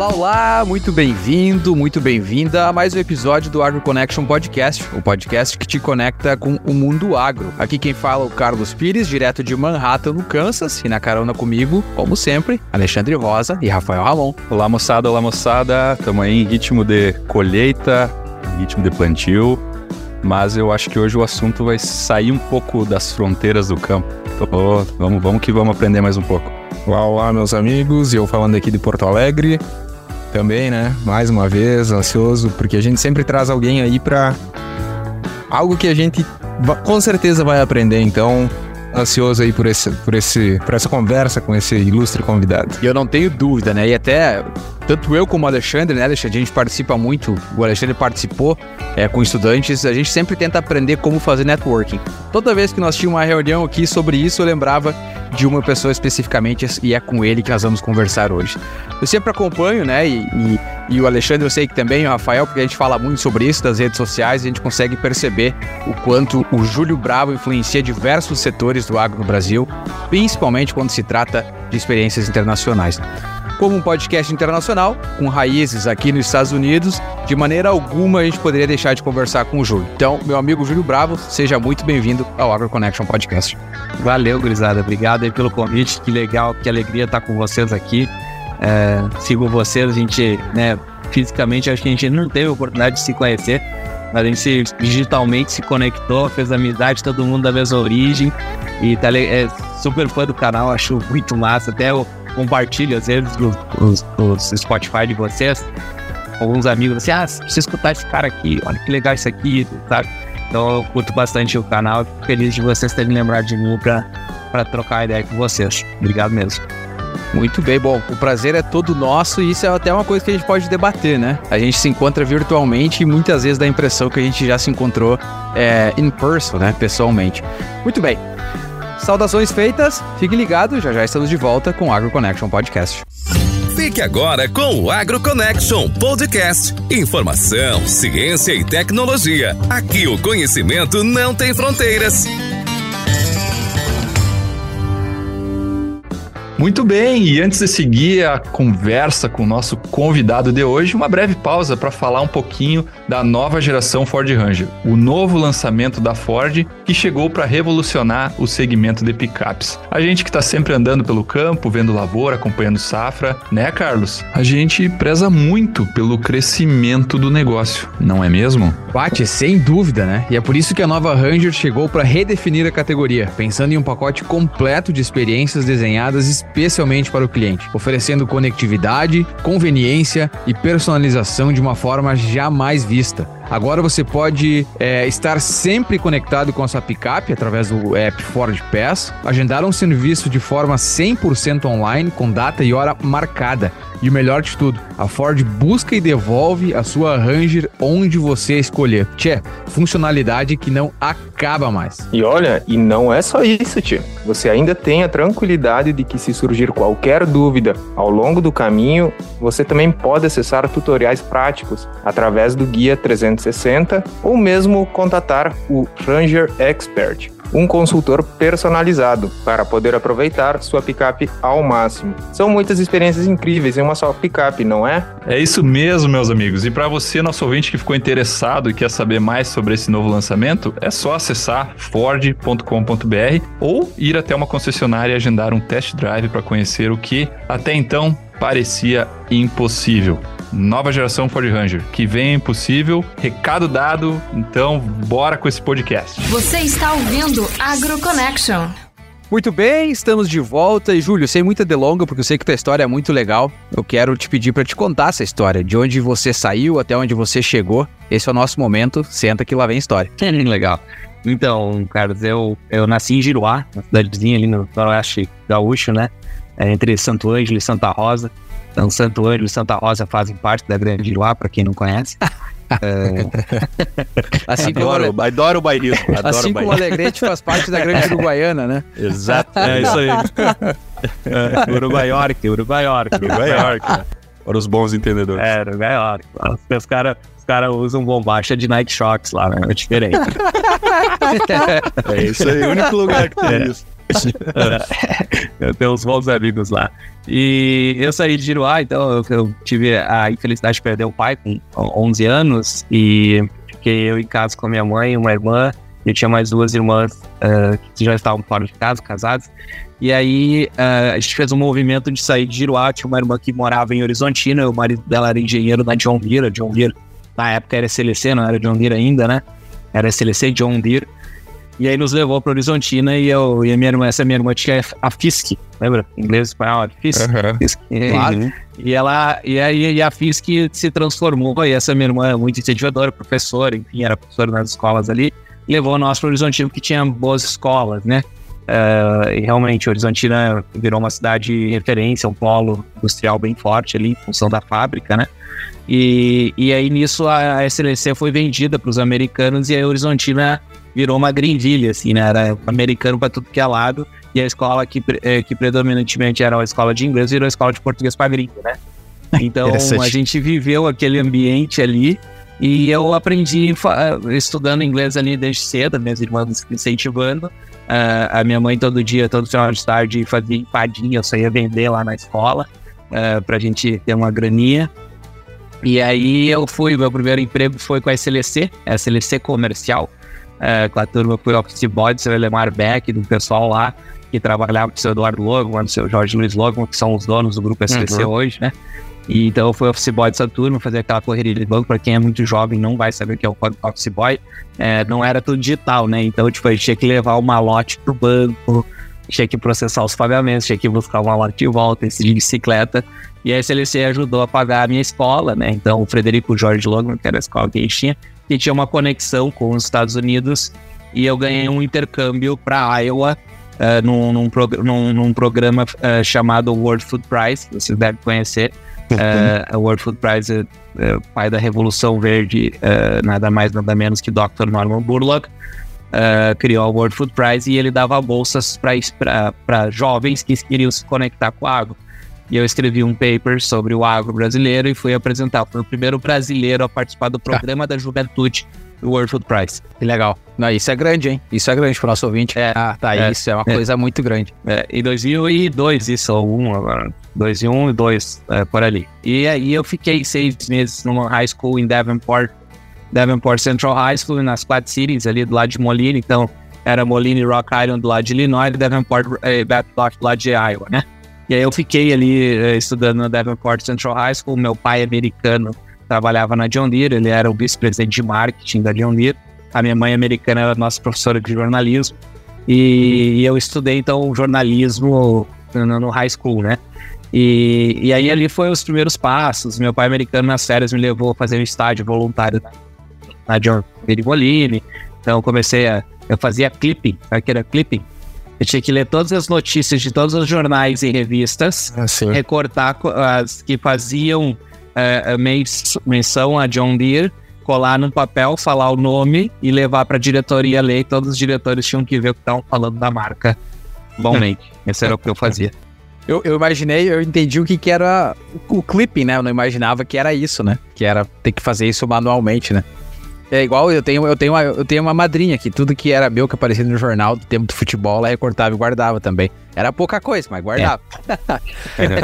Olá, olá, muito bem-vindo, muito bem-vinda a mais um episódio do Agro Connection Podcast, o podcast que te conecta com o mundo agro. Aqui quem fala é o Carlos Pires, direto de Manhattan, no Kansas, e na carona comigo, como sempre, Alexandre Rosa e Rafael Ramon. Olá, moçada, olá, moçada. Estamos aí em ritmo de colheita, ritmo de plantio, mas eu acho que hoje o assunto vai sair um pouco das fronteiras do campo. Então, vamos, vamos que vamos aprender mais um pouco. Olá, olá, meus amigos. E eu falando aqui de Porto Alegre. Também, né? Mais uma vez, ansioso, porque a gente sempre traz alguém aí pra algo que a gente com certeza vai aprender. Então, ansioso aí por, esse, por, esse, por essa conversa com esse ilustre convidado. E eu não tenho dúvida, né? E até tanto eu como o Alexandre, né, Alexandre? A gente participa muito, o Alexandre participou é, com estudantes, a gente sempre tenta aprender como fazer networking. Toda vez que nós tínhamos uma reunião aqui sobre isso, eu lembrava de uma pessoa especificamente e é com ele que nós vamos conversar hoje. Eu sempre acompanho, né? E, e, e, o Alexandre eu sei que também, o Rafael, porque a gente fala muito sobre isso das redes sociais, a gente consegue perceber o quanto o Júlio Bravo influencia diversos setores do agro no Brasil, principalmente quando se trata de experiências internacionais como um podcast internacional, com raízes aqui nos Estados Unidos, de maneira alguma a gente poderia deixar de conversar com o Júlio. Então, meu amigo Júlio Bravo, seja muito bem-vindo ao Agro Connection Podcast. Valeu, gurizada. Obrigado aí pelo convite. Que legal, que alegria estar com vocês aqui. É, sigo vocês, a gente, né, fisicamente acho que a gente não teve a oportunidade de se conhecer, mas a gente se, digitalmente se conectou, fez amizade, todo mundo da mesma origem e tá é super fã do canal, acho muito massa. Até o compartilho às vezes os, os, os Spotify de vocês. Alguns amigos assim, ah, precisa escutar esse cara aqui, olha que legal isso aqui, sabe? Então eu curto bastante o canal, feliz de vocês terem lembrado de mim para trocar ideia com vocês. Obrigado mesmo. Muito bem, bom, o prazer é todo nosso e isso é até uma coisa que a gente pode debater, né? A gente se encontra virtualmente e muitas vezes dá a impressão que a gente já se encontrou é, in person, né? Pessoalmente. Muito bem, Saudações feitas, fique ligado, já já estamos de volta com o Agro Connection Podcast. Fique agora com o Agro Connection Podcast. Informação, ciência e tecnologia. Aqui o conhecimento não tem fronteiras. Muito bem, e antes de seguir a conversa com o nosso convidado de hoje, uma breve pausa para falar um pouquinho da nova geração Ford Ranger, o novo lançamento da Ford que chegou para revolucionar o segmento de picapes. A gente que está sempre andando pelo campo, vendo lavoura, acompanhando safra, né, Carlos? A gente preza muito pelo crescimento do negócio, não é mesmo? Bate, sem dúvida, né? E é por isso que a nova Ranger chegou para redefinir a categoria, pensando em um pacote completo de experiências desenhadas especialmente para o cliente, oferecendo conectividade, conveniência e personalização de uma forma jamais vista. артиста – Agora você pode é, estar sempre conectado com a sua picape através do app Ford Pass, agendar um serviço de forma 100% online com data e hora marcada. E o melhor de tudo, a Ford busca e devolve a sua Ranger onde você escolher. Tchê, funcionalidade que não acaba mais. E olha, e não é só isso, tio. Você ainda tem a tranquilidade de que se surgir qualquer dúvida ao longo do caminho, você também pode acessar tutoriais práticos através do Guia 360 ou mesmo contatar o Ranger Expert um consultor personalizado para poder aproveitar sua picape ao máximo. São muitas experiências incríveis em uma só picape, não é? É isso mesmo, meus amigos. E para você, nosso ouvinte que ficou interessado e quer saber mais sobre esse novo lançamento, é só acessar ford.com.br ou ir até uma concessionária e agendar um test drive para conhecer o que até então parecia impossível. Nova geração Ford Ranger, que vem impossível. Recado dado, então bora com esse podcast. Você está ouvindo Agro Connection. Muito bem, estamos de volta. E Júlio, sem muita delonga, porque eu sei que tua história é muito legal. Eu quero te pedir para te contar essa história, de onde você saiu até onde você chegou. Esse é o nosso momento. Senta que lá vem a história. legal. Então, Carlos, eu, eu nasci em Giruá, uma cidadezinha ali no noroeste gaúcho, né? É, entre Santo Ângelo e Santa Rosa. Então, Santo Ângelo e Santa Rosa fazem parte da Grande Giruá, para quem não conhece. é... assim adoro, como, adoro o bairrismo. Adoro assim como o Alegrete faz parte da Grande Uruguaiana, né? Exato, é isso aí. É, Uruguaiorque, Uruguaiorque. Uruguaiorque. Para os bons entendedores. É, Uruguaiorque. Os caras os cara usam bombacha de Nike Shocks lá, né? É diferente. é isso aí, o único lugar que tem é. isso. eu tenho uns bons amigos lá. E eu saí de Giruá, então eu, tive a infelicidade de perder o pai com 11 anos e fiquei eu em casa com a minha mãe, uma irmã, eu tinha mais duas irmãs uh, que já estavam fora de casa, casadas. E aí uh, a gente fez um movimento de sair de Giruá. Tinha uma irmã que morava em Horizontina, o marido dela era engenheiro na John Deere. John Deere, na época era SLC, não era John Deere ainda, né? Era SLC John Deere. E aí nos levou para Horizontina e eu e a minha irmã, essa minha irmã tinha a FISC, lembra? Inglês e espanhol, FISC. Uhum. FISC. E, claro. e ela e aí e a FISC se transformou e essa minha irmã é muito incentivadora, professora, enfim, era professora nas escolas ali, levou nós para Horizontina que tinha boas escolas, né? Uh, e realmente, Horizontina virou uma cidade de referência, um polo industrial bem forte ali, em função da fábrica, né? E, e aí nisso a, a SLC foi vendida para os americanos e a Horizontina virou uma Greenville, assim, né? Era americano para tudo que é lado. E a escola que, eh, que predominantemente era a escola de inglês virou a escola de português para gringo, né? Então a gente viveu aquele ambiente ali e eu aprendi estudando inglês ali desde cedo, minhas irmãs incentivando. Uh, a minha mãe todo dia, todo final de tarde, fazia empadinha, eu saía vender lá na escola uh, pra gente ter uma graninha. E aí eu fui, meu primeiro emprego foi com a SLC, a SLC comercial é, com a turma por Office Boy, do seu Elemar Beck, do pessoal lá que trabalhava com o seu Eduardo Logan, do seu Jorge Luiz Logan, que são os donos do grupo SPC uhum. hoje, né? E, então eu fui Office Boy dessa turma, fazer aquela correria de banco. Para quem é muito jovem não vai saber o que é o Office Boy. É, não era tudo digital, né? Então, tipo, a gente tinha que levar o malote pro banco, tinha que processar os pagamentos, tinha que buscar o malote de volta, esse de bicicleta. E a SLC ajudou a pagar a minha escola, né? Então, o Frederico Jorge Logan, que era a escola que a gente tinha, que tinha uma conexão com os Estados Unidos e eu ganhei um intercâmbio para Iowa uh, num, num, prog num, num, programa uh, chamado World Food Prize, vocês devem conhecer. Uh, o World Food Prize é, pai da Revolução Verde, nada mais nada menos que Dr. Norman Burlock. criou o World Food Prize e ele dava bolsas para jovens que queriam se conectar com a água. E eu escrevi um paper sobre o agro brasileiro e fui apresentar. Fui o primeiro brasileiro a participar do programa da juventude do World Food Prize. Que legal. Não, isso é grande, hein? Isso é grande para o nosso ouvinte. É, ah, tá. É, isso é uma é, coisa muito grande. É, em 2002, isso, ou um agora. 2001 e 2, é, por ali. E aí eu fiquei seis meses numa high school em Davenport, Davenport Central High School, nas Quad Cities, ali do lado de Moline. Então, era Moline Rock Island do lado de Illinois e Davenport eh, do lado de Iowa, né? E aí eu fiquei ali uh, estudando na Davenport Central High School. Meu pai americano trabalhava na John Deere, ele era o vice-presidente de marketing da John Deere. A minha mãe americana era nossa professora de jornalismo. E, e eu estudei então jornalismo no, high school, né? E, e aí ali foi os primeiros passos. Meu pai americano nas férias me levou a fazer um estágio voluntário na, na John Deere Moline. Então comecei a eu fazia clipping, sabe que era clipping? Eu tinha que ler todas as notícias de todos os jornais e revistas, ah, recortar as que faziam uh, menção a John Deere, colar no papel, falar o nome e levar para a diretoria ler. E todos os diretores tinham que ver o que estavam falando da marca. Bommente. Esse era o que eu fazia. Eu, eu, imaginei, eu entendi o que, que era o, o clipping, né? Eu não imaginava que era isso, né? Que era ter que fazer isso manualmente, né? É igual eu tenho, eu tenho, uma, eu tenho uma madrinha que tudo que era meu que aparecia no jornal do tempo do futebol, ela recortava e guardava também. Era pouca coisa, mas guardava. É.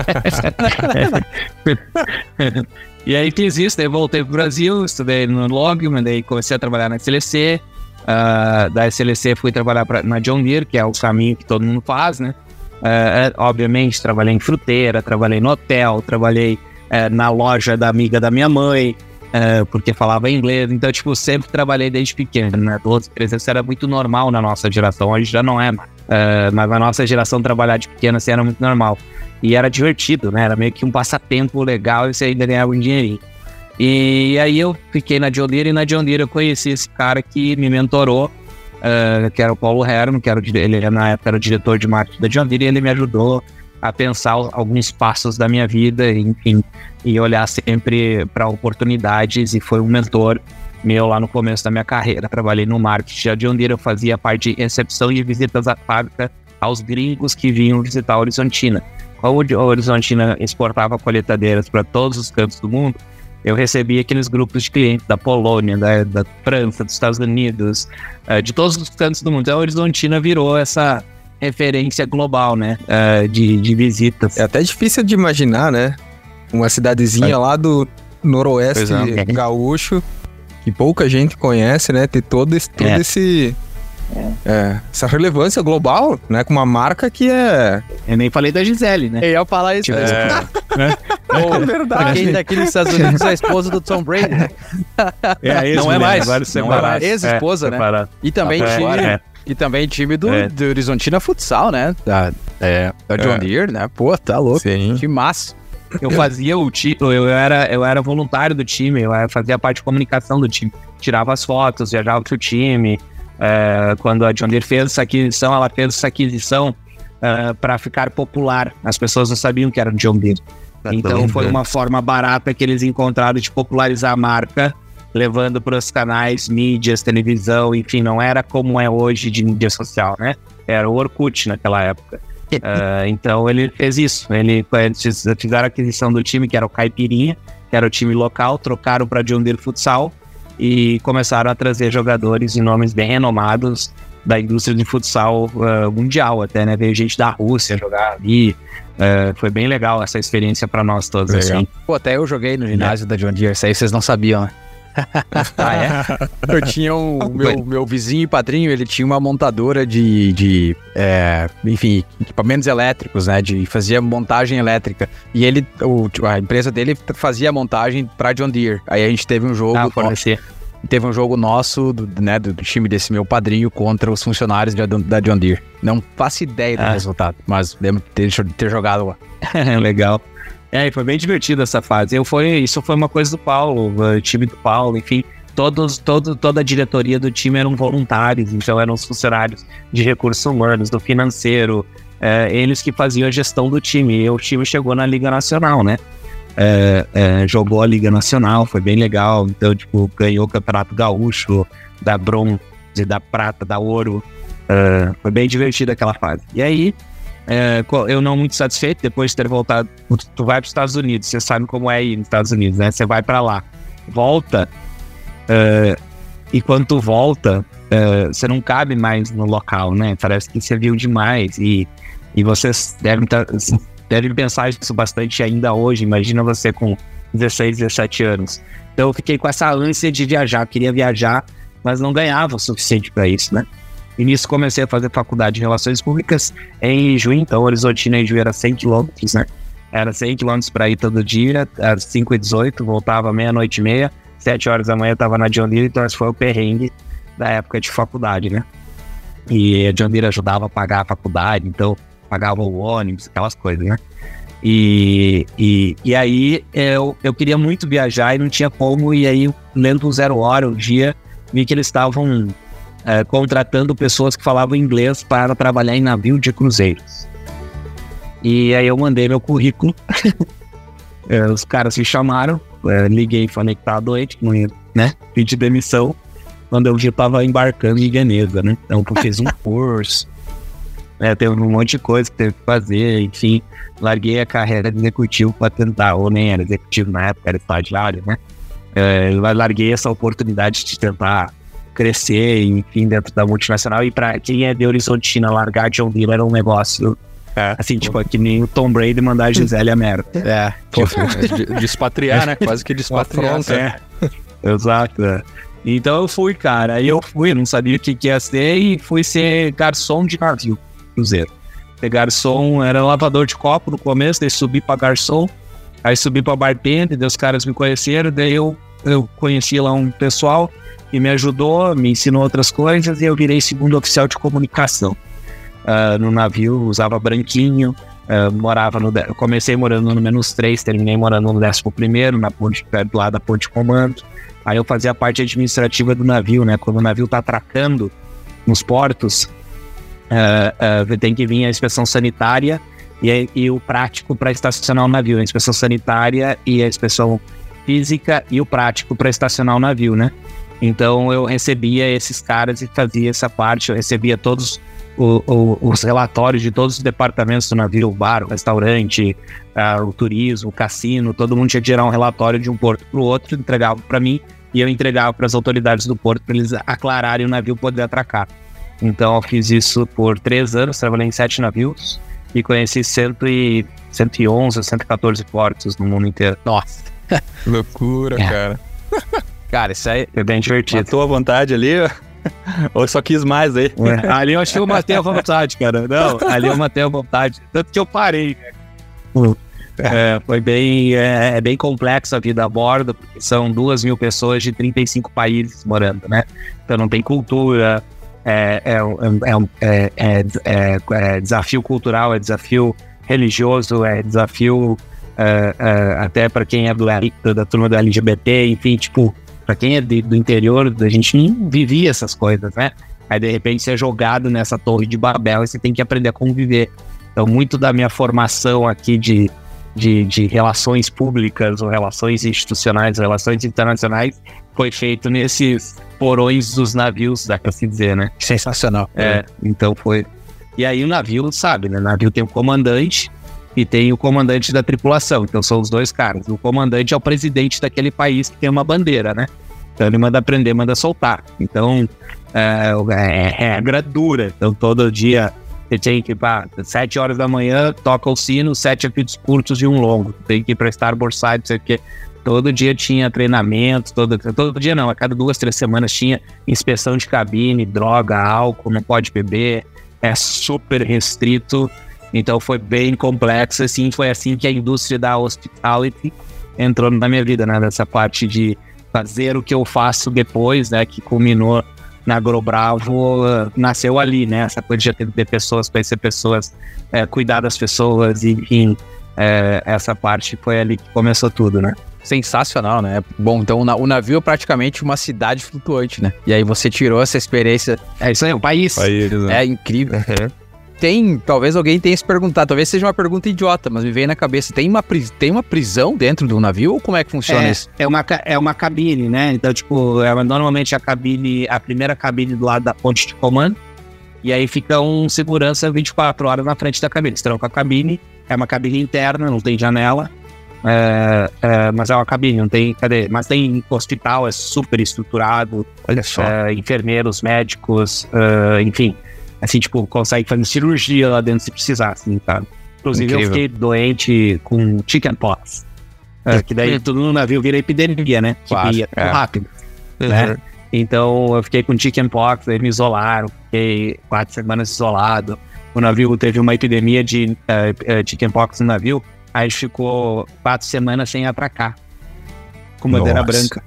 e aí fiz isso, daí voltei pro Brasil, estudei no Logman, daí comecei a trabalhar na SLC. Uh, ah, da SLC fui trabalhar pra, na John Deere, que é o caminho que todo mundo faz, né? Uh, obviamente, trabalhei em fruteira, trabalhei no hotel, trabalhei uh, na loja da amiga da minha mãe, é, porque falava inglês. Então, tipo, sempre trabalhei desde pequeno, né? 12, 13 anos era muito normal na nossa geração, hoje já não é. É, mas na nossa geração, trabalhar de pequeno assim era muito normal. E era divertido, né? Era meio que um passatempo legal e você ainda ganhava um dinheirinho. E aí eu fiquei na John Deere e na John Deere eu conheci esse cara que me mentorou, uh, que era o Paulo Herman, que era o, ele na época era o diretor de marketing da John Deere e ele me ajudou a pensar alguns passos da minha vida, enfim, e olhar sempre para oportunidades e foi um mentor meu lá no começo da minha carreira. Trabalhei no marketing de onde eu fazia parte de recepção e visitas à fábrica aos gringos que vinham visitar a Horizontina. Como a Horizontina exportava colheitadeiras para todos os cantos do mundo, eu recebia aqueles grupos de clientes da Polônia, da, da França, dos Estados Unidos, uh, de todos os cantos do mundo. Então, a Horizontina virou essa referência global, né? Uh, de, de visitas. É até difícil de imaginar, né? Uma cidadezinha é. lá do noroeste é. gaúcho, que pouca gente conhece, né? Ter todo esse, todo é. esse é. essa relevância global, né? Com uma marca que é. Eu nem falei da Gisele, né? Eu ia falar isso. É. é. é verdade. Pra quem tá aqui nos Estados Unidos, é a esposa do Tom Brady. Né? É, não é mais. Não é mais. Ex-esposa, né? E também time. E também time do, do Horizontina Futsal, né? Da, é, da John Deere, né? Pô, tá louco. Sim. Que massa. Eu fazia o time, eu era, eu era voluntário do time, eu fazia parte de comunicação do time. Tirava as fotos, viajava pro time, é, quando a John Deere fez essa aquisição, ela fez essa aquisição é, para ficar popular. As pessoas não sabiam que era John Deere. Então foi uma forma barata que eles encontraram de popularizar a marca, levando para os canais, mídias, televisão, enfim, não era como é hoje de mídia social, né? Era o Orkut naquela época. uh, então ele fez isso. Ele, eles fizeram a aquisição do time, que era o Caipirinha, que era o time local, trocaram para John Deere Futsal e começaram a trazer jogadores de nomes bem renomados da indústria de futsal uh, mundial até, né? Veio gente da Rússia jogar ali. Uh, foi bem legal essa experiência para nós todos, legal. assim. Pô, até eu joguei no ginásio é. da John Deere, isso aí vocês não sabiam, né? ah, é? Eu tinha um, meu, meu vizinho e padrinho, ele tinha uma montadora de, de é, enfim, equipamentos elétricos, né? De fazia montagem elétrica. E ele, o, a empresa dele fazia montagem para John Deere. Aí a gente teve um jogo. Ah, fornecer. Teve um jogo nosso, do, né, do, time desse meu padrinho contra os funcionários de, da John Deere. Não faço ideia do ah. resultado, mas lembro de ter, ter jogado lá. Legal. É, foi bem divertido essa fase. Eu foi, isso foi uma coisa do Paulo, o time do Paulo, enfim. Todos, todo, toda a diretoria do time eram voluntários, então eram os funcionários de recursos humanos, do financeiro, é, eles que faziam a gestão do time. E o time chegou na Liga Nacional, né? É, é, jogou a Liga Nacional, foi bem legal. Então, tipo, ganhou o Campeonato Gaúcho, da bronze, da prata, da ouro. É, foi bem divertido aquela fase. E aí, é, eu não muito satisfeito depois de ter voltado. Tu vai para os Estados Unidos, você sabe como é ir nos Estados Unidos, né? Você vai para lá, volta, uh, e quando tu volta, uh, você não cabe mais no local, né? Parece que você viu demais e, e vocês devem, tá, devem pensar isso bastante ainda hoje. Imagina você com 16, 17 anos. Então eu fiquei com essa ânsia de viajar, queria viajar, mas não ganhava o suficiente para isso, né? E nisso comecei a fazer faculdade de Relações Públicas em Juiz, então Horizontina em Juiz era 100 quilômetros, né? Era 100 quilômetros para ir todo dia, às 5 e 18 voltava meia-noite e meia, 7 horas da manhã eu tava na John Deere, então esse foi o perrengue da época de faculdade, né? E a John Deere ajudava a pagar a faculdade, então pagava o ônibus, aquelas coisas, né? E, e, e aí eu, eu queria muito viajar e não tinha como, e aí lendo o Zero Hora um dia, vi que eles estavam é, contratando pessoas que falavam inglês para trabalhar em navio de cruzeiros. E aí eu mandei meu currículo. é, os caras me chamaram, é, liguei e falei que tava doente, não ia, né? Pedi demissão. Quando eu eu tava embarcando em Veneza, né? Então eu fiz um curso. É, teve um monte de coisa que teve que fazer, enfim. Larguei a carreira de executivo para tentar, ou nem era executivo na época, era estagiário, né? É, larguei essa oportunidade de tentar crescer, enfim, dentro da multinacional. E para quem é de Horizontina, largar John Deere era um negócio. É. Assim, tipo, é que nem o Tom Brady mandar a Gisele a merda. É. Tipo, despatriar, né? Quase que despatriar. É. Exato. É. Então eu fui, cara. Aí eu fui, não sabia o que, que ia ser e fui ser garçom de navio, cruzeiro. Ser garçom, era lavador de copo no começo, daí subi pra garçom, aí subi pra bartender, daí os caras me conheceram, daí eu, eu conheci lá um pessoal, e me ajudou, me ensinou outras coisas e eu virei segundo oficial de comunicação. Uh, no navio, usava branquinho, uh, morava no. Comecei morando no menos 3, terminei morando no 11 primeiro, na ponte, perto lá da ponte comando. Aí eu fazia a parte administrativa do navio, né? Quando o navio tá atracando nos portos, uh, tem que vir a inspeção sanitária e, e o prático para estacionar o navio. A inspeção sanitária e a inspeção física e o prático para estacionar o navio, né? Então eu recebia esses caras e fazia essa parte, eu recebia todos o, o, os relatórios de todos os departamentos do navio, o bar, o restaurante, o turismo, o cassino, todo mundo tinha que gerar um relatório de um porto para o outro, entregava para mim e eu entregava para as autoridades do porto para eles aclararem o navio poder atracar. Então eu fiz isso por três anos, trabalhei em sete navios e conheci cento e, 111, 114 portos no mundo inteiro. Nossa. Loucura, É. cara. Cara, isso aí. Foi bem divertido. Matou a vontade ali, ou só quis mais aí? É, ali eu acho que eu matei a vontade, cara. Não, ali eu matei a vontade. Tanto que eu parei, né? É, foi bem, é, é bem complexo a vida a bordo, porque são duas mil pessoas de 35 países morando, né? Então não tem cultura, é, é, um- é, um- é, é, é, é desafio cultural, é desafio religioso, é desafio é, é, até para quem é do, da turma do LGBT, enfim, tipo, para quem é de- do interior, a gente não vivia essas coisas, né? Aí de repente você é jogado nessa torre de Babel e você tem que aprender a conviver. Então, muito da minha formação aqui de, de, de relações públicas, ou relações institucionais, relações internacionais, foi feito nesses porões dos navios, dá pra se dizer, né? Sensacional. É, então foi. E aí o navio, sabe, né? O navio tem o comandante e tem o comandante da tripulação. Então são os dois caras. O comandante é o presidente daquele país que tem uma bandeira, né? Então ele manda prender, manda soltar. Então é, é, é regra dura. Então todo dia você tem que ir para sete horas da manhã, toca o sino, sete apitos curtos e um longo. Tem que ir para Starboard Side, não sei o quê. Todo dia tinha treinamento, todo, todo dia não, a cada duas, três semanas tinha inspeção de cabine, droga, álcool, não pode beber, é super restrito. Então foi bem complexo, assim, foi assim que a indústria da hospitality entrou na minha vida, né? Dessa parte de fazer o que eu faço depois, né? Que culminou na Agrobravo, uh, nasceu ali, né? Essa coisa de atender pessoas, conhecer pessoas, é, cuidar das pessoas, enfim. é, essa parte foi ali que começou tudo, né? Sensacional, né? Bom, então o na- o navio é praticamente uma cidade flutuante, né? E aí você tirou essa experiência. É isso aí, o país. Aí, né? É incrível. Tem, talvez alguém tenha se perguntado, talvez seja uma pergunta idiota, mas me veio na cabeça. Tem uma, tem uma prisão dentro do navio ou como é que funciona É, isso? é uma, é uma cabine, né? Então, tipo, é normalmente a cabine, a primeira cabine do lado da ponte de comando. E aí fica um segurança 24 horas na frente da cabine. Eles tranca a cabine, é uma cabine interna, não tem janela. É, é, mas é uma cabine, não tem. Cadê? Mas tem hospital, é super estruturado. Olha só. é, enfermeiros, médicos, é, enfim. Assim, tipo, consegue fazer cirurgia lá dentro se precisar, assim, sabe? Inclusive, eu Incrível. fiquei doente com chickenpox. É, que daí tudo no navio vira epidemia, né? Que Claro, ia é. rápido, né? Então, eu fiquei com chickenpox, eles me isolaram, fiquei quatro semanas isolado. O navio teve uma epidemia de eh, chickenpox no navio, aí ficou quatro semanas sem atracar, com bandeira Nossa. branca.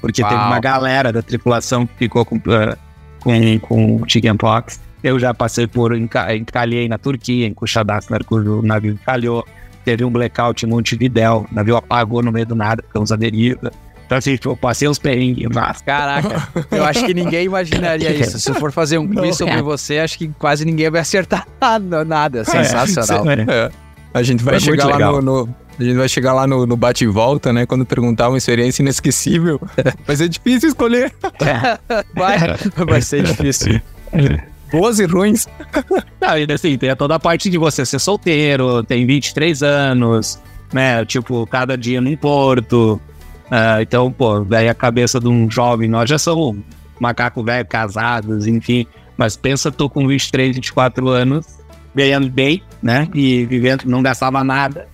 Porque teve Uau. uma galera da tripulação que ficou com, eh, com, com chickenpox. Eu já passei por, enca- encalhei na Turquia, em Kuchadass, o navio encalhou. Teve um blackout em Montevidéu, o navio apagou no meio do nada, ficamos à deriva. Então, assim, eu passei uns perrengues, mas Caraca, eu acho que ninguém imaginaria isso. Se eu for fazer um quiz sobre você, acho que quase ninguém vai acertar nada. nada. Sensacional. É. A gente vai É chegar lá no, no- A gente vai chegar lá no, no bate e volta, né? Quando perguntar uma experiência inesquecível. Vai ser difícil escolher. Vai, vai ser difícil. Boas e ruins. Não, e assim, tem toda a parte de você ser solteiro, tem 23 anos, né? Tipo, cada dia num porto. Ah, então, pô, daí a cabeça de um jovem, nós já somos macaco velho, casados, enfim. Mas pensa, tô com 23, 24 anos, ganhando bem, né? E vivendo, não gastava nada.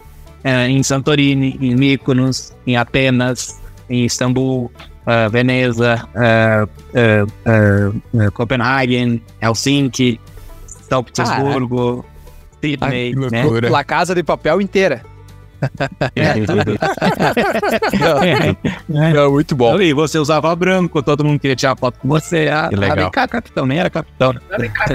Eh, em Santorini, em Mykonos, em Atenas, em Istambul, ah, Veneza, ah, ah, Copenhagen, Helsinki, São Petersburgo, Sydney, né? La Casa de Papel inteira. É muito bom. E você usava branco, todo mundo queria tirar foto com você. Ah, Que legal. ah, vem cá, capitão, nem era capitão. né? Vem cá.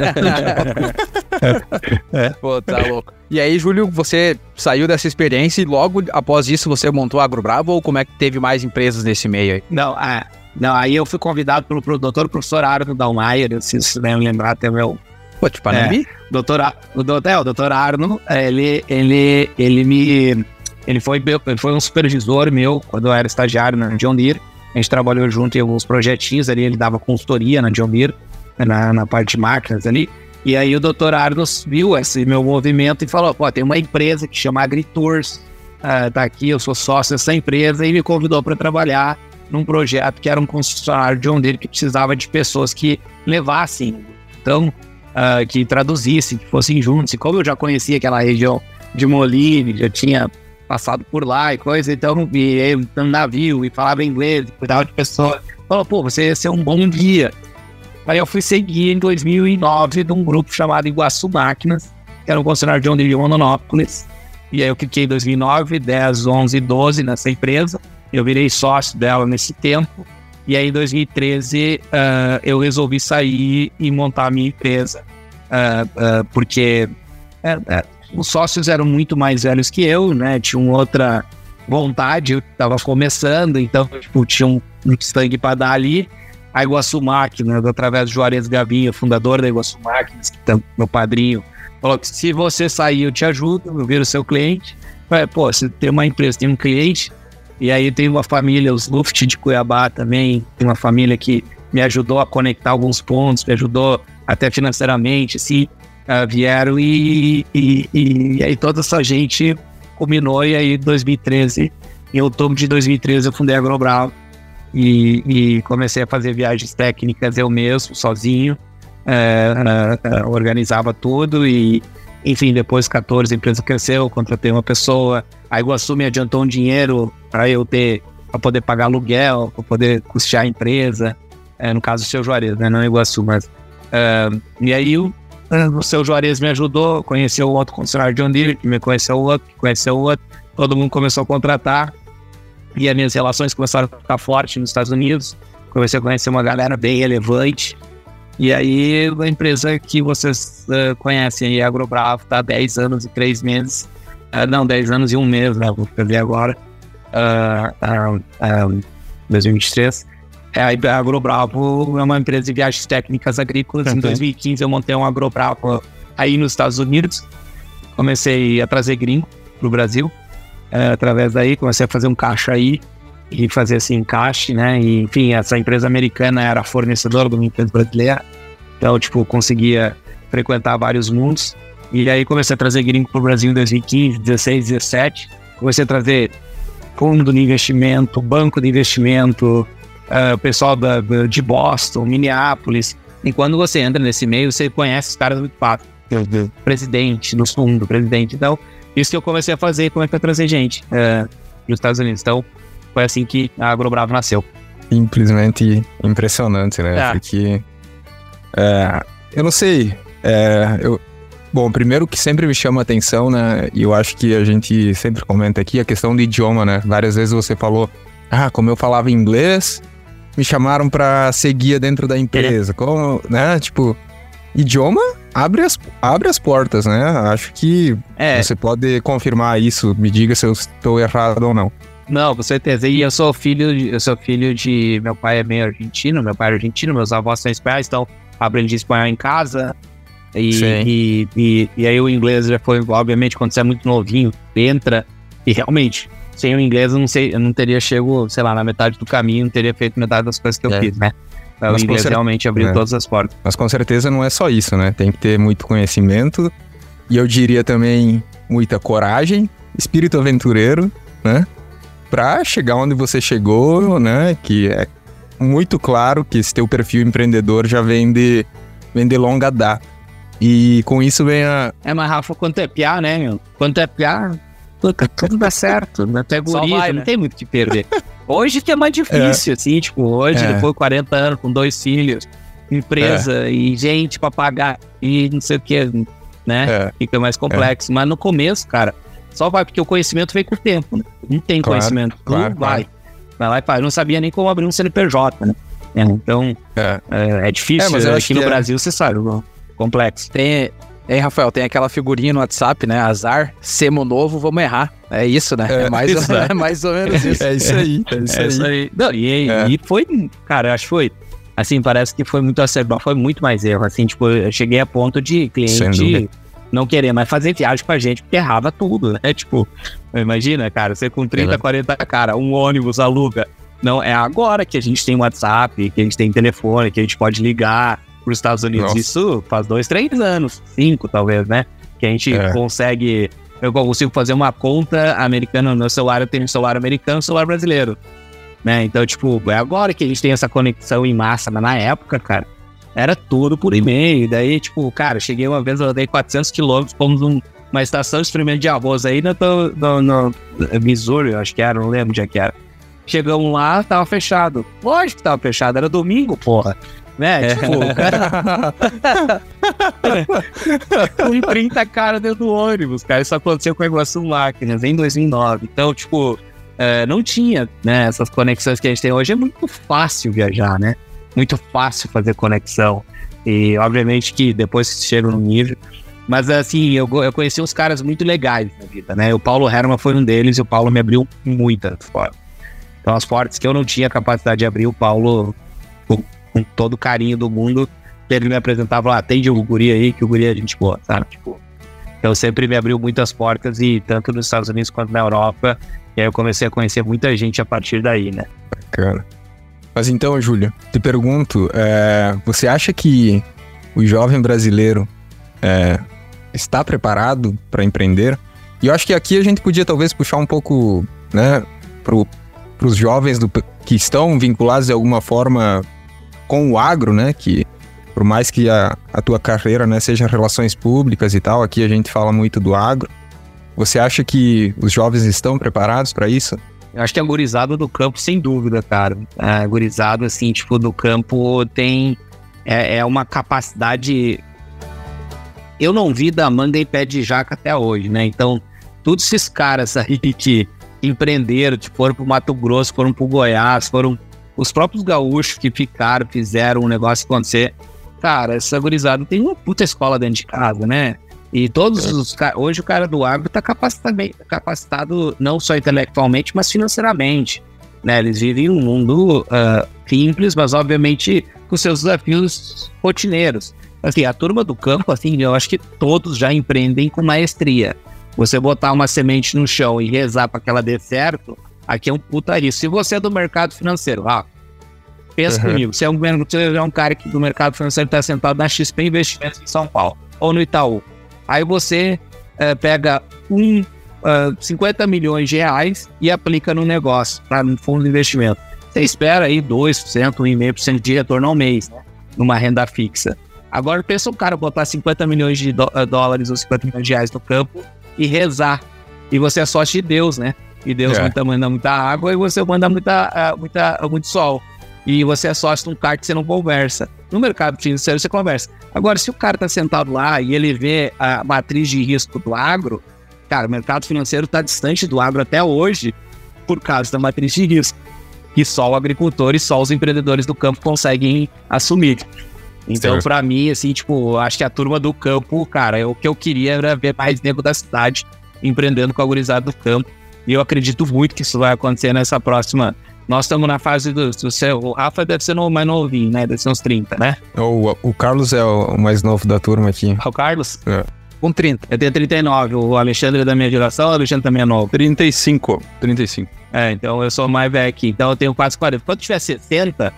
Pô, tá louco. E aí, Júlio, você saiu dessa experiência e logo após isso você montou a AgroBravo ou como é que teve mais empresas nesse meio aí? Não, ah, não, aí eu fui convidado pelo pro doutor professor Arno Dalmayer, se vocês devem lembrar até meu Pô, tipo, Panambi? doutor, o doutor, é, o doutor Arno, é, ele, ele, ele me, ele foi, ele foi um supervisor meu quando eu era estagiário na John Deere. A gente trabalhou junto em alguns projetinhos ali, ele dava consultoria na John Deere, na, na parte de máquinas ali. E aí o doutor Arnos viu esse meu movimento e falou, pô, tem uma empresa que chama AgriTours, ah, tá aqui, eu sou sócio dessa empresa, e me convidou para trabalhar num projeto que era um concessionário John Deere que precisava de pessoas que levassem então, uh, que traduzissem, que fossem juntos. E como eu já conhecia aquela região de Moline, já tinha passado por lá e coisa, então, e no navio, e falava inglês, cuidava de pessoas, falou, pô, você ia ser um bom guia. Aí eu fui seguir em 2009 de um grupo chamado Iguaçu Máquinas, que era um concessionário de John Deere Mononópolis. E aí eu cliquei em 2009, 10, 11, 12 nessa empresa. Eu virei sócio dela nesse tempo. E aí em 2013 uh, eu resolvi sair e montar a minha empresa. Uh, uh, porque é, é, os sócios eram muito mais velhos que eu, né? Tinham outra vontade, eu estava começando, então tipo, tinha um, um sangue para dar ali. A Iguaçu Máquinas, através do Juarez Gavinha, fundador da Iguaçu Máquinas, que tá meu padrinho, falou que se você sair, eu te ajudo, eu viro seu cliente. Falei, pô, você tem uma empresa, tem um cliente, e aí tem uma família, os Luft de Cuiabá também, tem uma família que me ajudou a conectar alguns pontos, me ajudou até financeiramente, assim, uh, vieram e, e, e, e, aí toda essa gente combinou e aí 2013, em outubro de 2013 eu fundei a AgroBravo e, e comecei a fazer viagens técnicas eu mesmo, sozinho, é, é, organizava tudo e enfim, depois 14 a empresa cresceu, contratei uma pessoa, a Iguaçu me adiantou um dinheiro para eu ter, para poder pagar aluguel, para poder custear a empresa, no caso o seu Juarez, né, não Iguaçu, mas e aí o seu Juarez me ajudou, conheceu o outro concessionário de Deere, que me conheceu o outro, que conheceu o outro, todo mundo começou a contratar e as minhas relações começaram a ficar fortes nos Estados Unidos, comecei a conhecer uma galera bem relevante, e aí a empresa que vocês uh, conhecem aí, Agrobravo, está há 10 anos e 3 meses, uh, não, 10 anos e 1 mês, né, vou fazer agora, uh, uh, 2023, é, a Agrobravo é uma empresa de viagens técnicas agrícolas. Uhum. Em 2015 eu montei um Agrobravo aí nos Estados Unidos. Comecei a trazer gringo para o Brasil. É, através daí comecei a fazer um caixa aí e fazer assim encaixe, né? E, enfim, essa empresa americana era fornecedora de uma empresa brasileira. Então, tipo, conseguia frequentar vários mundos. E aí comecei a trazer gringo para o Brasil em 2015, 16, 17. Comecei a trazer fundo de investimento, banco de investimento, uh, o pessoal da, de Boston, Minneapolis. E quando você entra nesse meio, você conhece os caras fácil. Uhum. Presidente, no fundo, presidente. Então, isso que eu comecei a fazer, como é que eu trazer gente uh, nos Estados Unidos. Então, foi assim que a AgroBravo nasceu. Simplesmente impressionante, né? É. Porque. É, eu não sei. É, eu, bom, primeiro que sempre me chama a atenção, né? E eu acho que a gente sempre comenta aqui a questão do idioma, né? Várias vezes você falou, ah, como eu falava inglês, me chamaram para ser guia dentro da empresa. Como, né? Tipo, idioma abre as, abre as portas, né? Acho que é. você pode confirmar isso. Me diga se eu estou errado ou não. Não, com certeza. E eu sou filho de, eu sou filho de. Meu pai é meio argentino, meu pai é argentino, meus avós são espanhóis, então aprendi espanhol em casa. E, e, e, e, aí o inglês já foi, obviamente, quando você é muito novinho, entra. E realmente, sem o inglês, eu não sei, eu não teria chego, sei lá, na metade do caminho, não teria feito metade das coisas que eu é. fiz, né? o inglês realmente abriu é. todas as portas. Mas com certeza não é só isso, né? Tem que ter muito conhecimento e eu diria também muita coragem, espírito aventureiro, né? Pra chegar onde você chegou, né? Que é muito claro que esse teu perfil empreendedor já vem de, vem de longa data. E com isso vem a. É, mas Rafa, quanto é piar, né, meu? Quanto é piar, puta, tudo dá certo. Até guri, vai, né? não tem muito o que perder. Hoje que é mais difícil, é. assim, tipo, hoje, é. depois de 40 anos, com dois filhos, empresa é. e gente pra pagar e não sei o que, né? É. Fica mais complexo. É. Mas no começo, cara, só vai, porque o conhecimento vem com o tempo, né? Não tem claro, conhecimento. Claro, vai. Claro. Vai lá e faz. Eu não sabia nem como abrir um CNPJ, né? Então, é, é, difícil. É, mas eu aqui no Brasil, você sabe, complexo. Tem, Ei, Rafael, tem aquela figurinha no WhatsApp, né? Azar, semo novo, vamos errar. É isso, né? É, é mais, ou, é mais ou menos isso. É isso aí. É isso, é isso aí. aí. Não, e, é. e foi, cara, acho que foi. Assim, parece que foi muito acertado, foi muito mais erro. Assim, tipo, eu cheguei a ponto de cliente não querer mais fazer viagem com a gente, porque errava tudo, né? Tipo, imagina, cara, você com 30, 40, cara, um ônibus aluga. Não, é agora que a gente tem WhatsApp, que a gente tem telefone, que a gente pode ligar para os Estados Unidos. Nossa. Isso faz dois, três anos, cinco talvez, né? Que a gente é. consegue. Eu consigo fazer uma conta americana no meu celular, eu tenho um celular americano e um celular brasileiro. Né? Então, tipo, é agora que a gente tem essa conexão em massa, mas na época, cara, era tudo por e-mail. Daí, tipo, cara, cheguei uma vez, eu andei 400 quilômetros, fomos num, uma estação de experimento de arroz aí no, no, no, Missouri, acho que era, não lembro onde é que era. Chegamos lá, tava fechado. Lógico que tava fechado, era domingo, porra. Né? É. Tipo, o cara. com 30 caras dentro do ônibus, cara. Isso aconteceu com a Iguaçu Máquinas em 2009. Então, tipo, é, não tinha né, essas conexões que a gente tem hoje. É muito fácil viajar, né? Muito fácil fazer conexão. E, obviamente, que depois que chega no nível. Mas, assim, eu, eu conheci uns caras muito legais na vida, né? O Paulo Herman foi um deles e o Paulo me abriu muitas portas. Então, as portas que eu não tinha capacidade de abrir, o Paulo, com, todo o carinho do mundo, ele me apresentava lá, atende o guri aí, que o guri é gente boa, sabe? Tipo, então sempre me abriu muitas portas e tanto nos Estados Unidos quanto na Europa. E aí eu comecei a conhecer muita gente a partir daí, né? Bacana. Mas então, Júlio, te pergunto, é, você acha que o jovem brasileiro é, está preparado para empreender? E eu acho que aqui a gente podia talvez puxar um pouco, né, para os jovens do, que estão vinculados de alguma forma com o agro, né, que por mais que a, a tua carreira né, seja relações públicas e tal, aqui a gente fala muito do agro. Você acha que os jovens estão preparados para isso? Eu acho que a gurizada do campo, sem dúvida, cara. A gurizada, assim, tipo, do campo tem... É, é uma capacidade... Eu não vi da manga em pé de jaca até hoje, né? Então, todos esses caras aí que empreenderam, tipo, foram pro Mato Grosso, foram pro Goiás, foram os próprios gaúchos que ficaram, fizeram um negócio acontecer cara, essa gurizada tem uma puta escola dentro de casa, né? E todos é. os hoje o cara do agro está capacitado, capacitado não só intelectualmente, mas financeiramente. Né? Eles vivem um mundo uh, simples, mas obviamente com seus desafios rotineiros. Assim, a turma do campo, assim, eu acho que todos já empreendem com maestria. Você botar uma semente no chão e rezar para que ela dê certo, aqui é um putaria. Se você é do mercado financeiro, ah, Pensa uhum. comigo, você é, um, você é um cara que do mercado financeiro está sentado na XP Investimentos em São Paulo ou no Itaú. Aí você é, pega um, uh, é, 50 milhões de reais e aplica no negócio, para no fundo de investimento. Você espera aí 2%, 1,5% de retorno ao mês, né? numa renda fixa. Agora pensa um cara botar 50 milhões de uh, dólares ou 50 milhões de reais no campo e rezar. E você é sorte de Deus, né? E Deus é. manda, manda muita água e você manda muita, uh, muita, muito sol e você é sócio de um cara que você não conversa. No mercado financeiro você conversa. Agora, se o cara está sentado lá e ele vê a matriz de risco do agro, cara, o mercado financeiro está distante do agro até hoje por causa da matriz de risco, que só o agricultor e só os empreendedores do campo conseguem assumir. Então, para mim, assim, tipo, acho que a turma do campo, cara, o que eu queria era ver mais nego da cidade empreendendo com a gurizada do campo. E eu acredito muito que isso vai acontecer nessa próxima nós estamos na fase do, do seu. O Rafa deve ser no, mais novinho, né? Deve ser uns 30, né? O, o Carlos é o mais novo da turma aqui. O Carlos? É. Com 30. Eu tenho 39. O Alexandre é da minha geração, o Alexandre também é novo. 35. 35. É, então eu sou mais velho aqui. Então eu tenho quase 40. Quando tiver 60,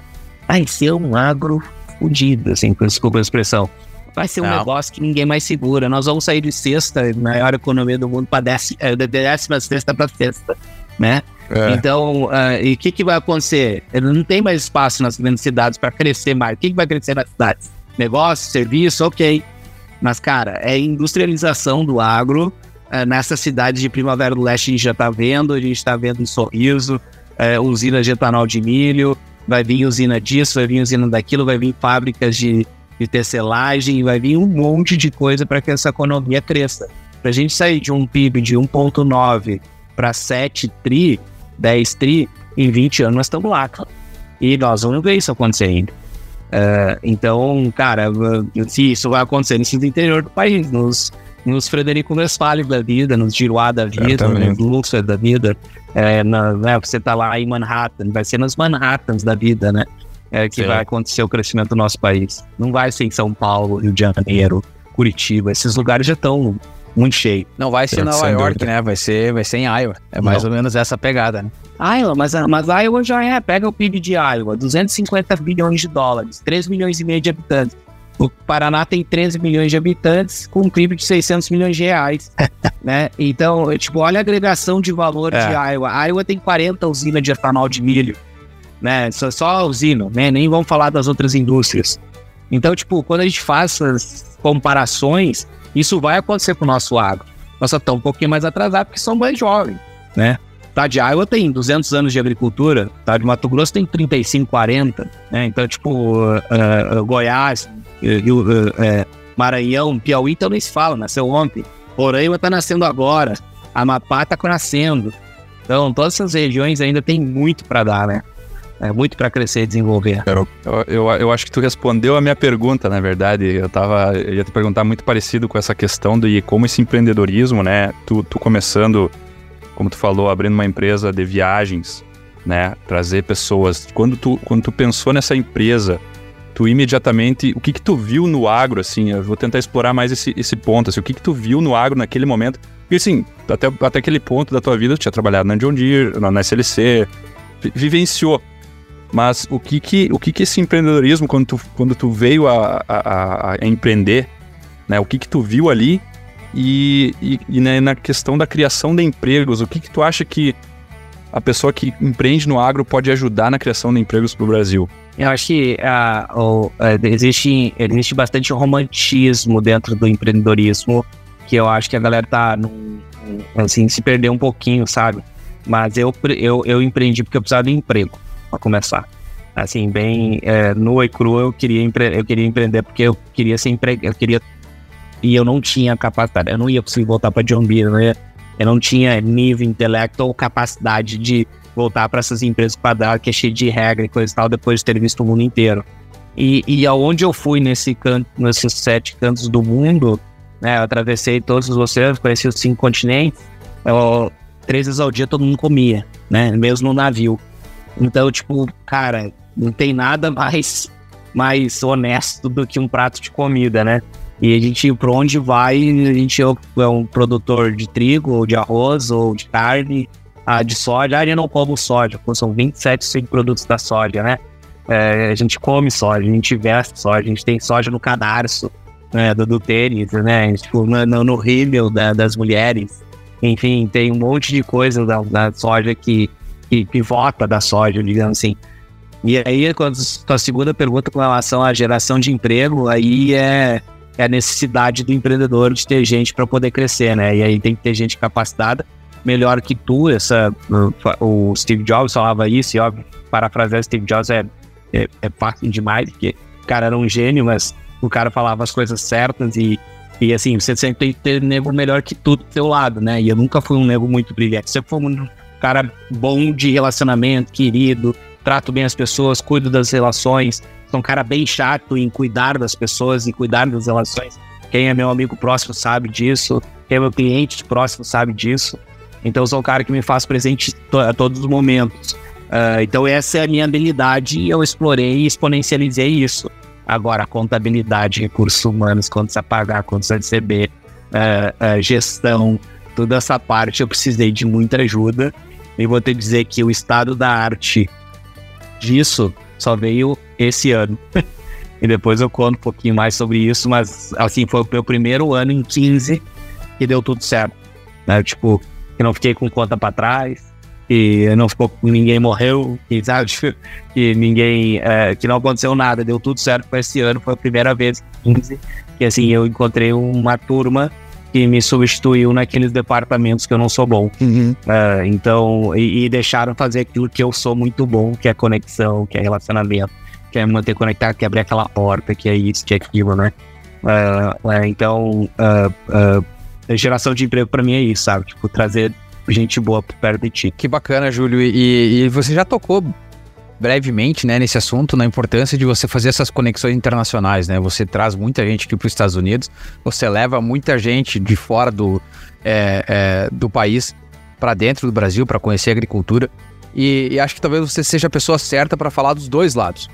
vai ser um agro fudido, assim, desculpa a expressão. Vai ser um Não. negócio que ninguém mais segura. Nós vamos sair de sexta, maior economia do mundo, para décima, é, décima sexta para sexta, né? É. Então, uh, e o que, que vai acontecer? Ele não tem mais espaço nas grandes cidades para crescer mais. O que, que vai crescer nas cidades? Negócio, serviço, ok. Mas, cara, é industrialização do agro. Uh, nessa cidade de Primavera do Leste a gente já está vendo, a gente está vendo um sorriso, uh, usina de etanol de milho, vai vir usina disso, vai vir usina daquilo, vai vir fábricas de, de tecelagem, vai vir um monte de coisa para que essa economia cresça. Para a gente sair de um PIB de 1,9 para 7 tri, 10 tri, em 20 anos nós estamos lá. E nós vamos ver isso acontecendo. Uh, então, cara, se isso vai acontecer nesse interior do país, nos, nos Frederico Westphalen da vida, nos Giroá da vida, nos Luxor da vida, é, na, né, você tá lá em Manhattan, vai ser nas Manhattans da vida, né? É, que Sim. vai acontecer o crescimento do nosso país. Não vai ser em São Paulo, Rio de Janeiro, Curitiba, esses lugares já estão muito cheio. Não vai ser Nova York, dúvida. né? Vai ser, vai ser em Iowa. É mais Não. ou menos essa pegada, né? Iowa, mas, mas Iowa já é. Pega o PIB de Iowa, 250 bilhões de dólares, 3 milhões e meio de habitantes. O Paraná tem 13 milhões de habitantes com um PIB de 600 milhões de reais, né? Então, tipo, olha a agregação de valor é. de Iowa. Iowa tem 40 usinas de etanol de milho, né? Só, só a usina, né? Nem vamos falar das outras indústrias. Então, tipo, quando a gente faz essas comparações, isso vai acontecer com o nosso agro. Nós só estamos um pouquinho mais atrasados porque somos mais jovens, né? Tá de Iowa tem 200 anos de agricultura, tá de Mato Grosso tem 35, 40, né? Então, tipo, uh, uh, Goiás, uh, Maranhão, Piauí, então nem se fala, nasceu ontem. Roraima tá nascendo agora, Amapá tá nascendo. Então, todas essas regiões ainda tem muito para dar, né? É muito para crescer e desenvolver. Eu, eu, eu, acho que tu respondeu a minha pergunta, na verdade. Eu tava. Eu ia te perguntar muito parecido com essa questão de como esse empreendedorismo, né? Tu, tu começando, como tu falou, abrindo uma empresa de viagens, né? Trazer pessoas. Quando tu, quando tu pensou nessa empresa, tu imediatamente. O que que tu viu no agro, assim? Eu vou tentar explorar mais esse, esse ponto, assim. O que que tu viu no agro naquele momento? Porque, assim, até, até aquele ponto da tua vida, tu tinha trabalhado na John Deere, na, na SLC, vivenciou mas o que que, o que, que esse empreendedorismo, quando tu, quando tu veio a, a, a empreender, né, o que que tu viu ali e, e, e né, na questão da criação de empregos, o que que tu acha que a pessoa que empreende no agro pode ajudar na criação de empregos para o Brasil? Eu acho que uh, uh, existe, existe bastante romantismo dentro do empreendedorismo, que eu acho que a galera tá num, assim, se perder um pouquinho, sabe? Mas eu, eu, eu empreendi porque eu precisava de emprego para começar. Assim, bem é, nua e crua, eu queria, eu queria empreender porque eu queria ser empregado, eu queria... E eu não tinha capacidade, eu não ia conseguir voltar para John não ia, eu não tinha nível intelecto ou capacidade de voltar para essas empresas quadradas que é cheio de regra e coisa e tal, depois de ter visto o mundo inteiro. E, e aonde eu fui nesse canto, nesses sete cantos do mundo, né, eu atravessei todos os oceanos, conheci os cinco continentes, eu, três vezes ao dia todo mundo comia, né, mesmo no navio. Então, tipo, cara, não tem nada mais, mais honesto do que um prato de comida, né? E a gente, por onde vai, a gente é um produtor de trigo, ou de arroz, ou de carne, ah, de soja. Ah, eu não como soja, são 27 produtos da soja, né? É, a gente come soja, a gente veste soja, a gente tem soja no cadarço né, do, do tênis, né? Tipo, no, no rímel da, das mulheres. Enfim, tem um monte de coisa da, da soja que que pivota da soja, digamos assim. E aí, quando a segunda pergunta com relação à geração de emprego, aí é, é a necessidade do empreendedor de ter gente para poder crescer, né? E aí tem que ter gente capacitada, melhor que tu. Essa, o Steve Jobs falava isso, e óbvio, parafrasear Steve Jobs é, é, é fácil demais, porque o cara era um gênio, mas o cara falava as coisas certas e, e assim, você sempre tem que ter nego melhor que tu do teu lado, né? E eu nunca fui um nego muito brilhante, sempre fui um cara bom de relacionamento, querido, trato bem as pessoas, cuido das relações. Sou um cara bem chato em cuidar das pessoas e cuidar das relações. Quem é meu amigo próximo sabe disso. Quem é meu cliente próximo sabe disso. Então, sou um cara que me faz presente a todos os momentos. Uh, então, essa é a minha habilidade e eu explorei e exponencializei isso. Agora, contabilidade, recursos humanos, quanto a pagar, quanto a receber, uh, uh, gestão, toda essa parte eu precisei de muita ajuda e vou te dizer que o estado da arte disso só veio esse ano. e depois eu conto um pouquinho mais sobre isso, mas assim, foi o meu primeiro ano em 15 que deu tudo certo. Né? Tipo, que não fiquei com conta para trás, que não ficou, ninguém morreu, que, sabe, que ninguém, é, que não aconteceu nada, deu tudo certo com esse ano, foi a primeira vez em 15 que assim, eu encontrei uma turma que me substituiu naqueles departamentos que eu não sou bom. Uhum. Uh, então, e, e, deixaram fazer aquilo que eu sou muito bom, que é conexão, que é relacionamento, que é manter conectado, que é abrir aquela porta, que é isso, que é aquilo, né? Uh, uh, então, geração de emprego para mim é isso, sabe? Tipo, trazer gente boa perto de ti. Que bacana, Júlio. E, e você já tocou brevemente, né, nesse assunto, na importância de você fazer essas conexões internacionais, né? Você traz muita gente aqui para os Estados Unidos, você leva muita gente de fora do, é, é, do país para dentro do Brasil para conhecer a agricultura. E, e, acho que talvez você seja a pessoa certa para falar dos dois lados.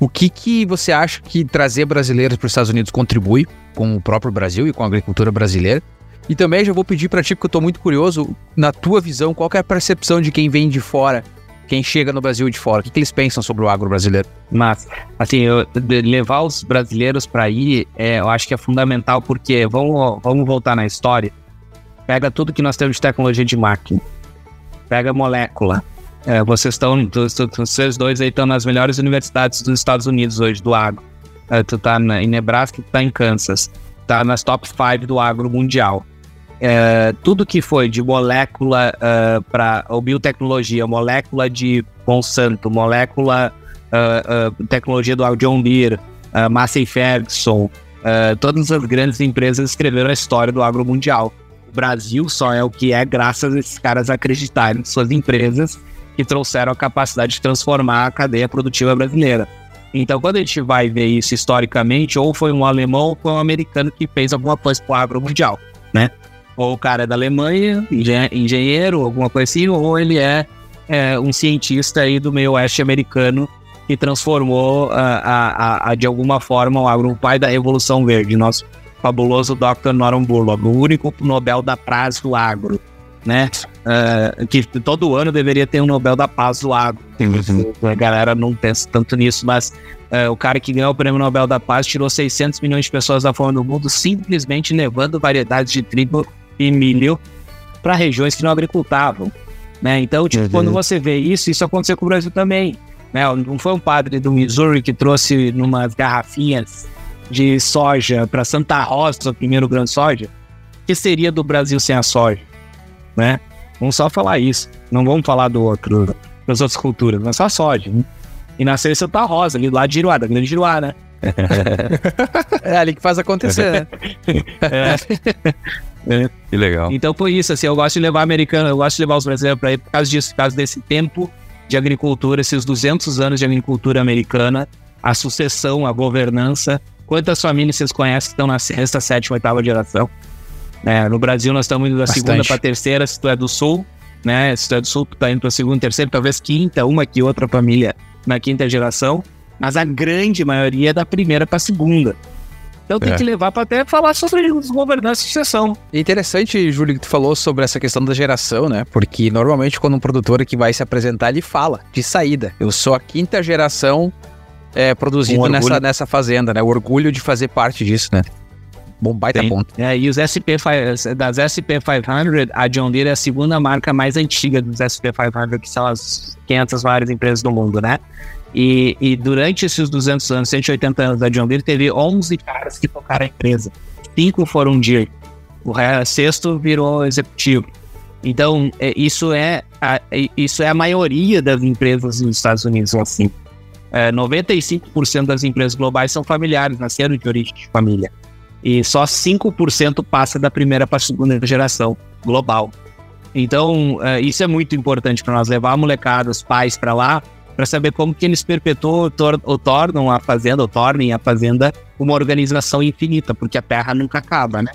O que, que você acha que trazer brasileiros para os Estados Unidos contribui com o próprio Brasil e com a agricultura brasileira? E também já vou pedir para ti, porque eu estou muito curioso, na tua visão, qual é a percepção de quem vem de fora quem chega no Brasil de fora? O que, que eles pensam sobre o agro brasileiro? Mas, assim, eu, levar os brasileiros para ir, é, eu acho que é fundamental, porque vamos, vamos voltar na história. Pega tudo que nós temos de tecnologia de máquina. Pega molécula. É, vocês estão, vocês dois aí estão nas melhores universidades dos Estados Unidos hoje, do agro. uh, tu tá na, em Nebraska, tu tá em Kansas, tá nas top 5 do agro mundial. Uh, tudo que foi de molécula uh, para biotecnologia, molécula de Monsanto, molécula tecnologia do John Deere, uh, Massey Ferguson, todas as grandes empresas escreveram a história do agro mundial. O Brasil só é o que é graças a esses caras acreditarem em suas empresas que trouxeram a capacidade de transformar a cadeia produtiva brasileira. Então, quando a gente vai ver isso historicamente, ou foi um alemão ou foi um americano que fez alguma coisa para o agro mundial, né? Ou o cara é da Alemanha, engenheiro, alguma coisa assim, ou ele é, é um cientista aí do meio oeste americano que transformou a, a, a, de alguma forma o agro, o pai da Revolução Verde, nosso fabuloso Dr. Norman Borlaug, o único Nobel da Paz do agro né? Uh, que todo ano deveria ter um Nobel da Paz do agro. A galera não pensa tanto nisso, mas uh, o cara que ganhou o prêmio Nobel da Paz tirou 600 milhões de pessoas da fome do mundo simplesmente levando variedades de trigo e milho para regiões que não agricultavam. Né? Então, tipo, uhum. quando você vê isso, isso aconteceu com o Brasil também. Né? Não foi um padre do Missouri que trouxe numas garrafinhas de soja para Santa Rosa, o primeiro grande soja? Que seria do Brasil sem a soja? né? Vamos só falar isso. Não vamos falar do outro, das outras culturas, mas só soja. Né? E nasceu em Santa Rosa, ali lá de Iruá, da grande Iruá, né? É ali que faz acontecer, né? é. Que legal. Então foi isso, assim, eu gosto de levar americano, eu gosto de levar os brasileiros para ir por causa disso, por causa desse tempo de agricultura, esses 200 anos de agricultura americana, a sucessão, a governança. Quantas famílias vocês conhecem que estão na sexta, sétima, oitava geração? É, no Brasil nós estamos indo da Bastante. segunda para terceira, se tu é do sul, né? Se tu é do sul, tu tá indo para segunda, terceira, talvez quinta, uma que outra família na quinta geração, mas a grande maioria é da primeira para segunda. Então tem é. que levar para até falar sobre os governantes de sucessão. É interessante, Júlio, que tu falou sobre essa questão da geração, né? Porque normalmente quando um produtor é que vai se apresentar, ele fala de saída. Eu sou a quinta geração é, produzindo um nessa, nessa fazenda, né? O orgulho de fazer parte disso, né? Bom, baita Tem. ponto. É, e os SP, das SP500, a John Deere é a segunda marca mais antiga dos SP500, que são as 500 maiores empresas do mundo, né? E, e, durante esses 200 anos, 180 anos da John Deere, teve 11 caras que tocaram a empresa. Cinco foram Deere. O sexto virou executivo. Então, é, isso, é a, é, isso é a maioria das empresas nos Estados Unidos, assim. É, 95% das empresas globais são familiares, nasceram de origem de família e só 5% passa da primeira para a segunda geração global. Então, uh, isso é muito importante para nós levar a molecada, os pais para lá, para saber como que eles perpetuam tor ou tornam a fazenda, ou tornem a fazenda uma organização infinita, porque a terra nunca acaba, né?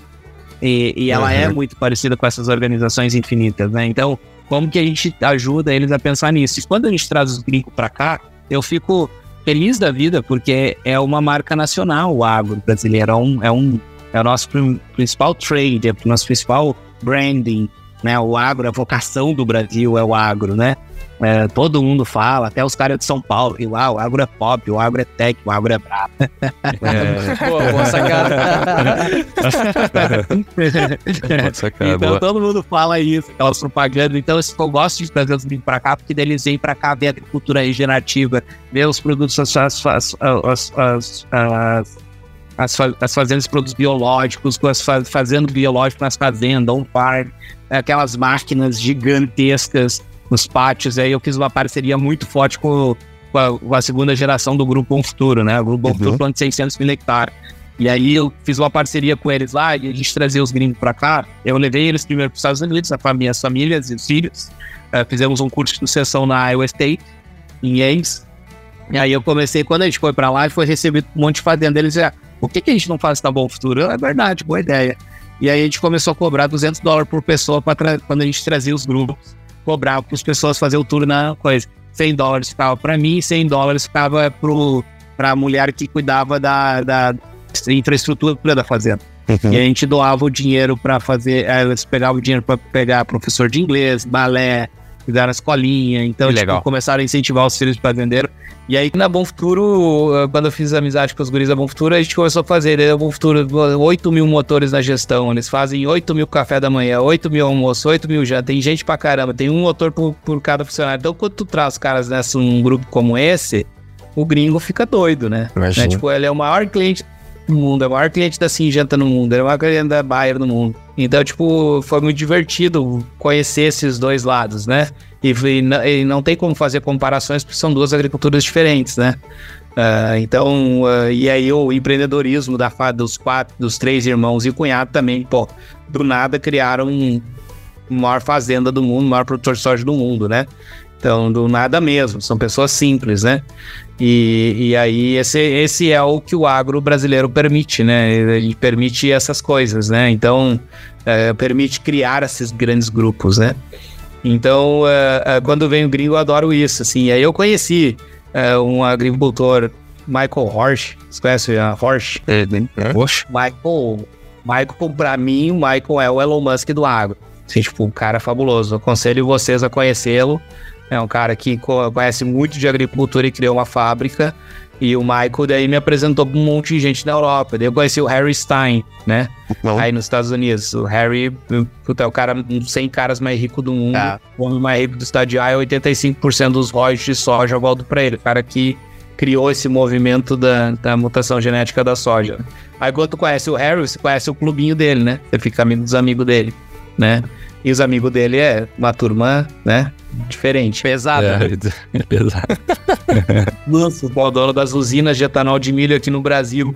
E, e ela é uhum. é muito parecida com essas organizações infinitas, né? Então, como que a gente ajuda eles a pensar nisso? E quando a gente traz os gringos para cá, eu fico feliz da vida, porque é uma marca nacional o agro brasileiro, é, um, é, um, é o nosso principal trade, é o nosso principal branding, né? O agro, a vocação do Brasil é o agro, né? É, todo mundo fala, até os caras de São Paulo, e lá, o agro é pop, o agro é tech, o agro é brabo. É. boa, boa sacada. boa sacada então boa. todo mundo fala isso, aquelas propagandas. Então eu gosto de trazer os gringos pra cá, porque eles vêm pra cá ver a agricultura regenerativa, ver os produtos, as, as, as, as, as, as fazendas de produtos biológicos, as fazendo biológico nas fazendas, on farm, aquelas máquinas gigantescas nos pátios. Aí eu fiz uma parceria muito forte com, com, a, com a, segunda geração do Grupo Bom Futuro, né? O Grupo Bom uhum. Futuro plano de 600 mil hectares. E aí eu fiz uma parceria com eles lá e a gente trazia os gringos para cá. Eu levei eles primeiro para os Estados Unidos, a minhas famílias e os filhos. Uh, fizemos um curso de sucessão na Iowa State, em Ames. E aí eu comecei, quando a gente foi para lá, e foi recebido um monte de fazenda. Eles já, o que, que a gente não faz tão bom futuro? É verdade, boa ideia. E aí a gente começou a cobrar 200 dólares por pessoa para quando a gente trazia os grupos cobrar para as pessoas fazer o tour na coisa. 100 dólares ficava para mim, 100 dólares ficava para a mulher que cuidava da, da infraestrutura da fazenda. Uhum. E a gente doava o dinheiro para fazer, elas pegavam o dinheiro para pegar professor de inglês, balé, fizeram a escolinha, então tipo, começaram a incentivar os filhos para vender. E aí, na Bom Futuro, quando eu fiz amizade com os guris da Bom Futuro, a gente começou a fazer, né, Bom Futuro, 8 mil motores na gestão, eles fazem 8 mil café da manhã, 8 mil almoço, 8 mil já, tem gente pra caramba, tem um motor por, por cada funcionário. Então, quando tu traz caras nessa um grupo como esse, o gringo fica doido, né? né? Tipo, ele é o maior cliente do mundo, é o maior cliente da Singenta no mundo, é o maior cliente da Bayer no mundo. Então, tipo, foi muito divertido conhecer esses dois lados, né? E, e, não tem como fazer comparações porque são duas agriculturas diferentes, né? Uh, então, uh, e aí o empreendedorismo da, dos quatro, dos três irmãos e cunhado também, pô, do nada criaram um, maior fazenda do mundo, maior produtor de soja do mundo, né? Então, do nada mesmo, são pessoas simples, né? E, e aí, esse, esse é o que o agro brasileiro permite, né? Ele permite essas coisas, né? Então, é, permite criar esses grandes grupos, né? Então, é, é, quando vem o gringo, eu adoro isso, assim. E aí eu conheci é, um agricultor, Michael Horsch. Você conhece a Horsch? É, né? Michael, Michael, pra mim, o Michael é o Elon Musk do agro. Assim, tipo, um cara fabuloso. Eu aconselho vocês a conhecê-lo. É um cara que conhece muito de agricultura e criou uma fábrica. E o Michael daí me apresentou pra um monte de gente na Europa. Daí eu conheci o Harry Stein, né? Não. Aí nos Estados Unidos. O Harry, puta, é o cara, um 100 caras mais rico do mundo. Ah. O homem mais rico do estado de Iowa, 85% dos royalties de soja voltam pra ele. O cara que criou esse movimento da, da mutação genética da soja. Aí quando tu conhece o Harry, você conhece o clubinho dele, né? Você fica amigo dos amigos dele, né? E os amigos dele é uma turma, né? Diferente. Pesada. É, né? é pesado. Nossa, o dono das usinas de etanol de milho aqui no Brasil,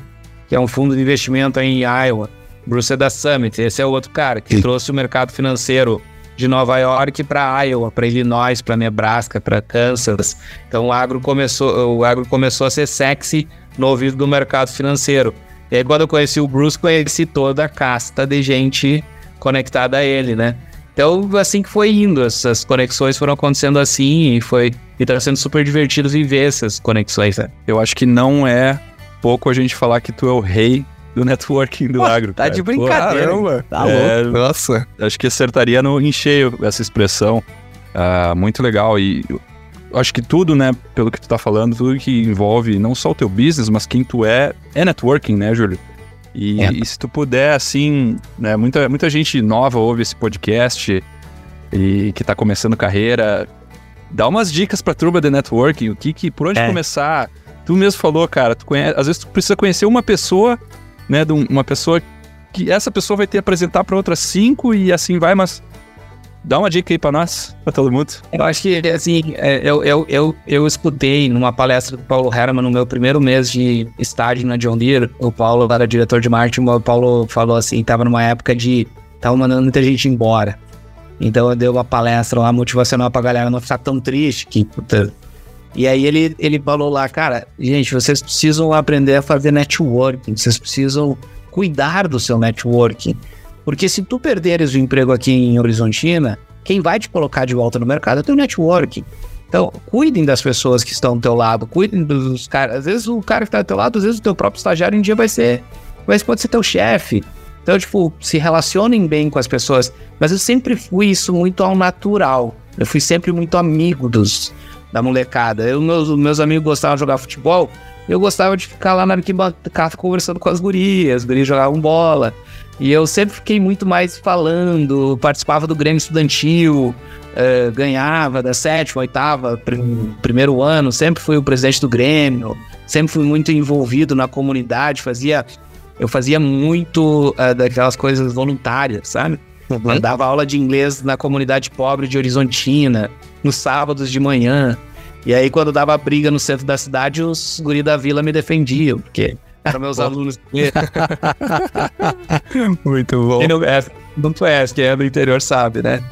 que é um fundo de investimento em Iowa. Bruce é da Summit, esse é o outro cara que Sim. trouxe o mercado financeiro de Nova York para Iowa, para Illinois, para Nebraska, para Kansas. Então o agro começou, o agro começou a ser sexy no ouvido do mercado financeiro. E aí quando eu conheci o Bruce, conheci toda a casta de gente conectada a ele, né? Então, assim que foi indo, essas conexões foram acontecendo assim e foi e tá sendo super divertido viver essas conexões, né? Eu acho que não é pouco a gente falar que tu é o rei do networking do Pô, agro. Tá cara. de brincadeira. Pô, tá é, louco. Nossa. Acho que acertaria no em cheio essa expressão. Uh, muito legal. E acho que tudo, né, pelo que tu tá falando, tudo que envolve não só o teu business, mas quem tu é, é networking, né, Júlio? E, é. e, se tu puder, assim, né, muita, muita gente nova ouve esse podcast e que tá começando carreira, dá umas dicas pra turma de networking, o que, que por onde é. começar. Tu mesmo falou, cara, tu conhece, às vezes tu precisa conhecer uma pessoa, né, de uma pessoa que essa pessoa vai ter apresentar para outras cinco e assim vai, mas Dá uma dica aí pra nós, pra todo mundo. Eu acho que, assim, é, eu, eu, eu, eu escutei numa palestra do Paulo Herman no meu primeiro mês de estágio na John Deere. O Paulo era diretor de marketing, o Paulo falou assim, tava numa época de... Tava mandando muita gente embora. Então eu dei uma palestra lá motivacional pra galera não ficar tão triste, que puta... E aí ele, ele falou lá, cara, gente, vocês precisam aprender a fazer networking, vocês precisam cuidar do seu networking. Porque se tu perderes o emprego aqui em Horizontina, quem vai te colocar de volta no mercado é teu networking. Então, cuidem das pessoas que estão do teu lado, cuidem dos caras. Às vezes o cara que está do teu lado, às vezes o teu próprio estagiário um dia vai ser, vai pode ser teu chefe. Então, tipo, se relacionem bem com as pessoas. Mas eu sempre fui isso muito ao natural. Eu fui sempre muito amigo dos da molecada. Eu, meus, meus amigos gostavam de jogar futebol, eu gostava de ficar lá na arquibancada conversando com as gurias, as gurias jogavam bola. E eu sempre fiquei muito mais falando, participava do Grêmio Estudantil, uh, ganhava da sétima, oitava, pr primeiro ano, sempre fui o presidente do Grêmio, sempre fui muito envolvido na comunidade, fazia. Eu fazia muito uh, daquelas coisas voluntárias, sabe? Uhum. dava aula de inglês na comunidade pobre de Horizontina, nos sábados de manhã. E aí, quando dava briga no centro da cidade, os guri da vila me defendiam, porque para meus alunos. Muito bom. Quem não, é, não conhece, quem é do interior sabe, né?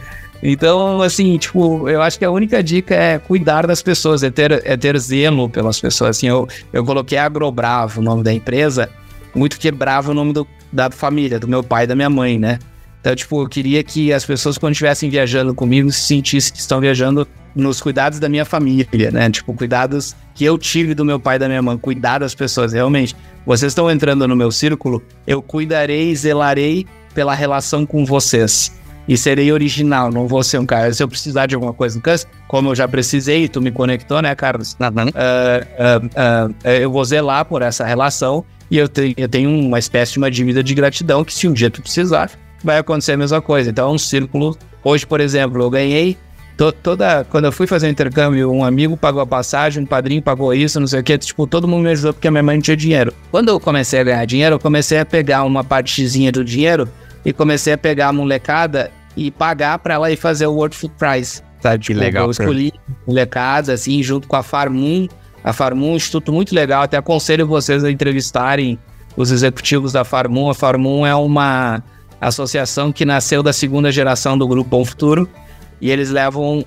Então, assim, tipo, eu acho que a única dica é cuidar das pessoas, é ter, é ter zelo pelas pessoas. Assim, eu, eu coloquei Agrobravo, o nome da empresa, muito que bravo o nome do, da família, do meu pai e da minha mãe, né? Então, tipo, eu queria que as pessoas, quando estivessem viajando comigo, se sentissem que estão viajando nos cuidados da minha família, né? Tipo, cuidados que eu tive do meu pai e da minha mãe, cuidar das pessoas, realmente. Vocês estão entrando no meu círculo, eu cuidarei e zelarei pela relação com vocês. E serei original, não vou ser um cara. Se eu precisar de alguma coisa no caso, como eu já precisei, tu me conectou, né, Carlos? Uh, uh, uh, eu vou zelar por essa relação e eu, te, eu tenho uma espécie de uma dívida de gratidão que se um dia tu precisar, vai acontecer a mesma coisa. Então é um círculo. Hoje, por exemplo, eu ganhei toda, quando eu fui fazer o intercâmbio, um amigo pagou a passagem, um padrinho pagou isso, não sei o que, tipo, todo mundo me ajudou porque a minha mãe não tinha dinheiro. Quando eu comecei a ganhar dinheiro, eu comecei a pegar uma partezinha do dinheiro e comecei a pegar a molecada e pagar para ela ir fazer o World Food Prize. Sabe? Tipo, que legal. Eu escolhi molecada, assim, junto com a Farmum. A Farmum é um instituto muito legal, até aconselho vocês a entrevistarem os executivos da Farmum. A Farmum é uma associação que nasceu da segunda geração do Grupo Bom Futuro e eles levam uh,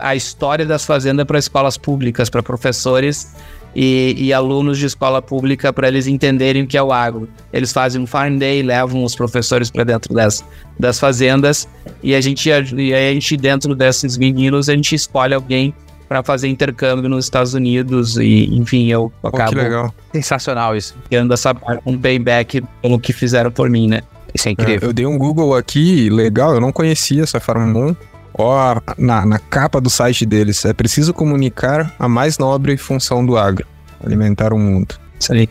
a história das fazendas para escolas públicas, para professores e, e, alunos de escola pública para eles entenderem o que é o agro. Eles fazem um Farm Day, levam os professores para dentro das, das fazendas e a gente, e a gente, dentro desses meninos, a gente escolhe alguém para fazer intercâmbio nos Estados Unidos e, enfim, eu acabo... que legal. Sensacional isso. Tendo essa um payback pelo que fizeram por mim, né? Isso é incrível. É, eu dei um Google aqui, legal, eu não conhecia essa Farm Moon. Ó, na, na capa do site deles, é preciso comunicar a mais nobre função do agro, alimentar o mundo. Isso aí.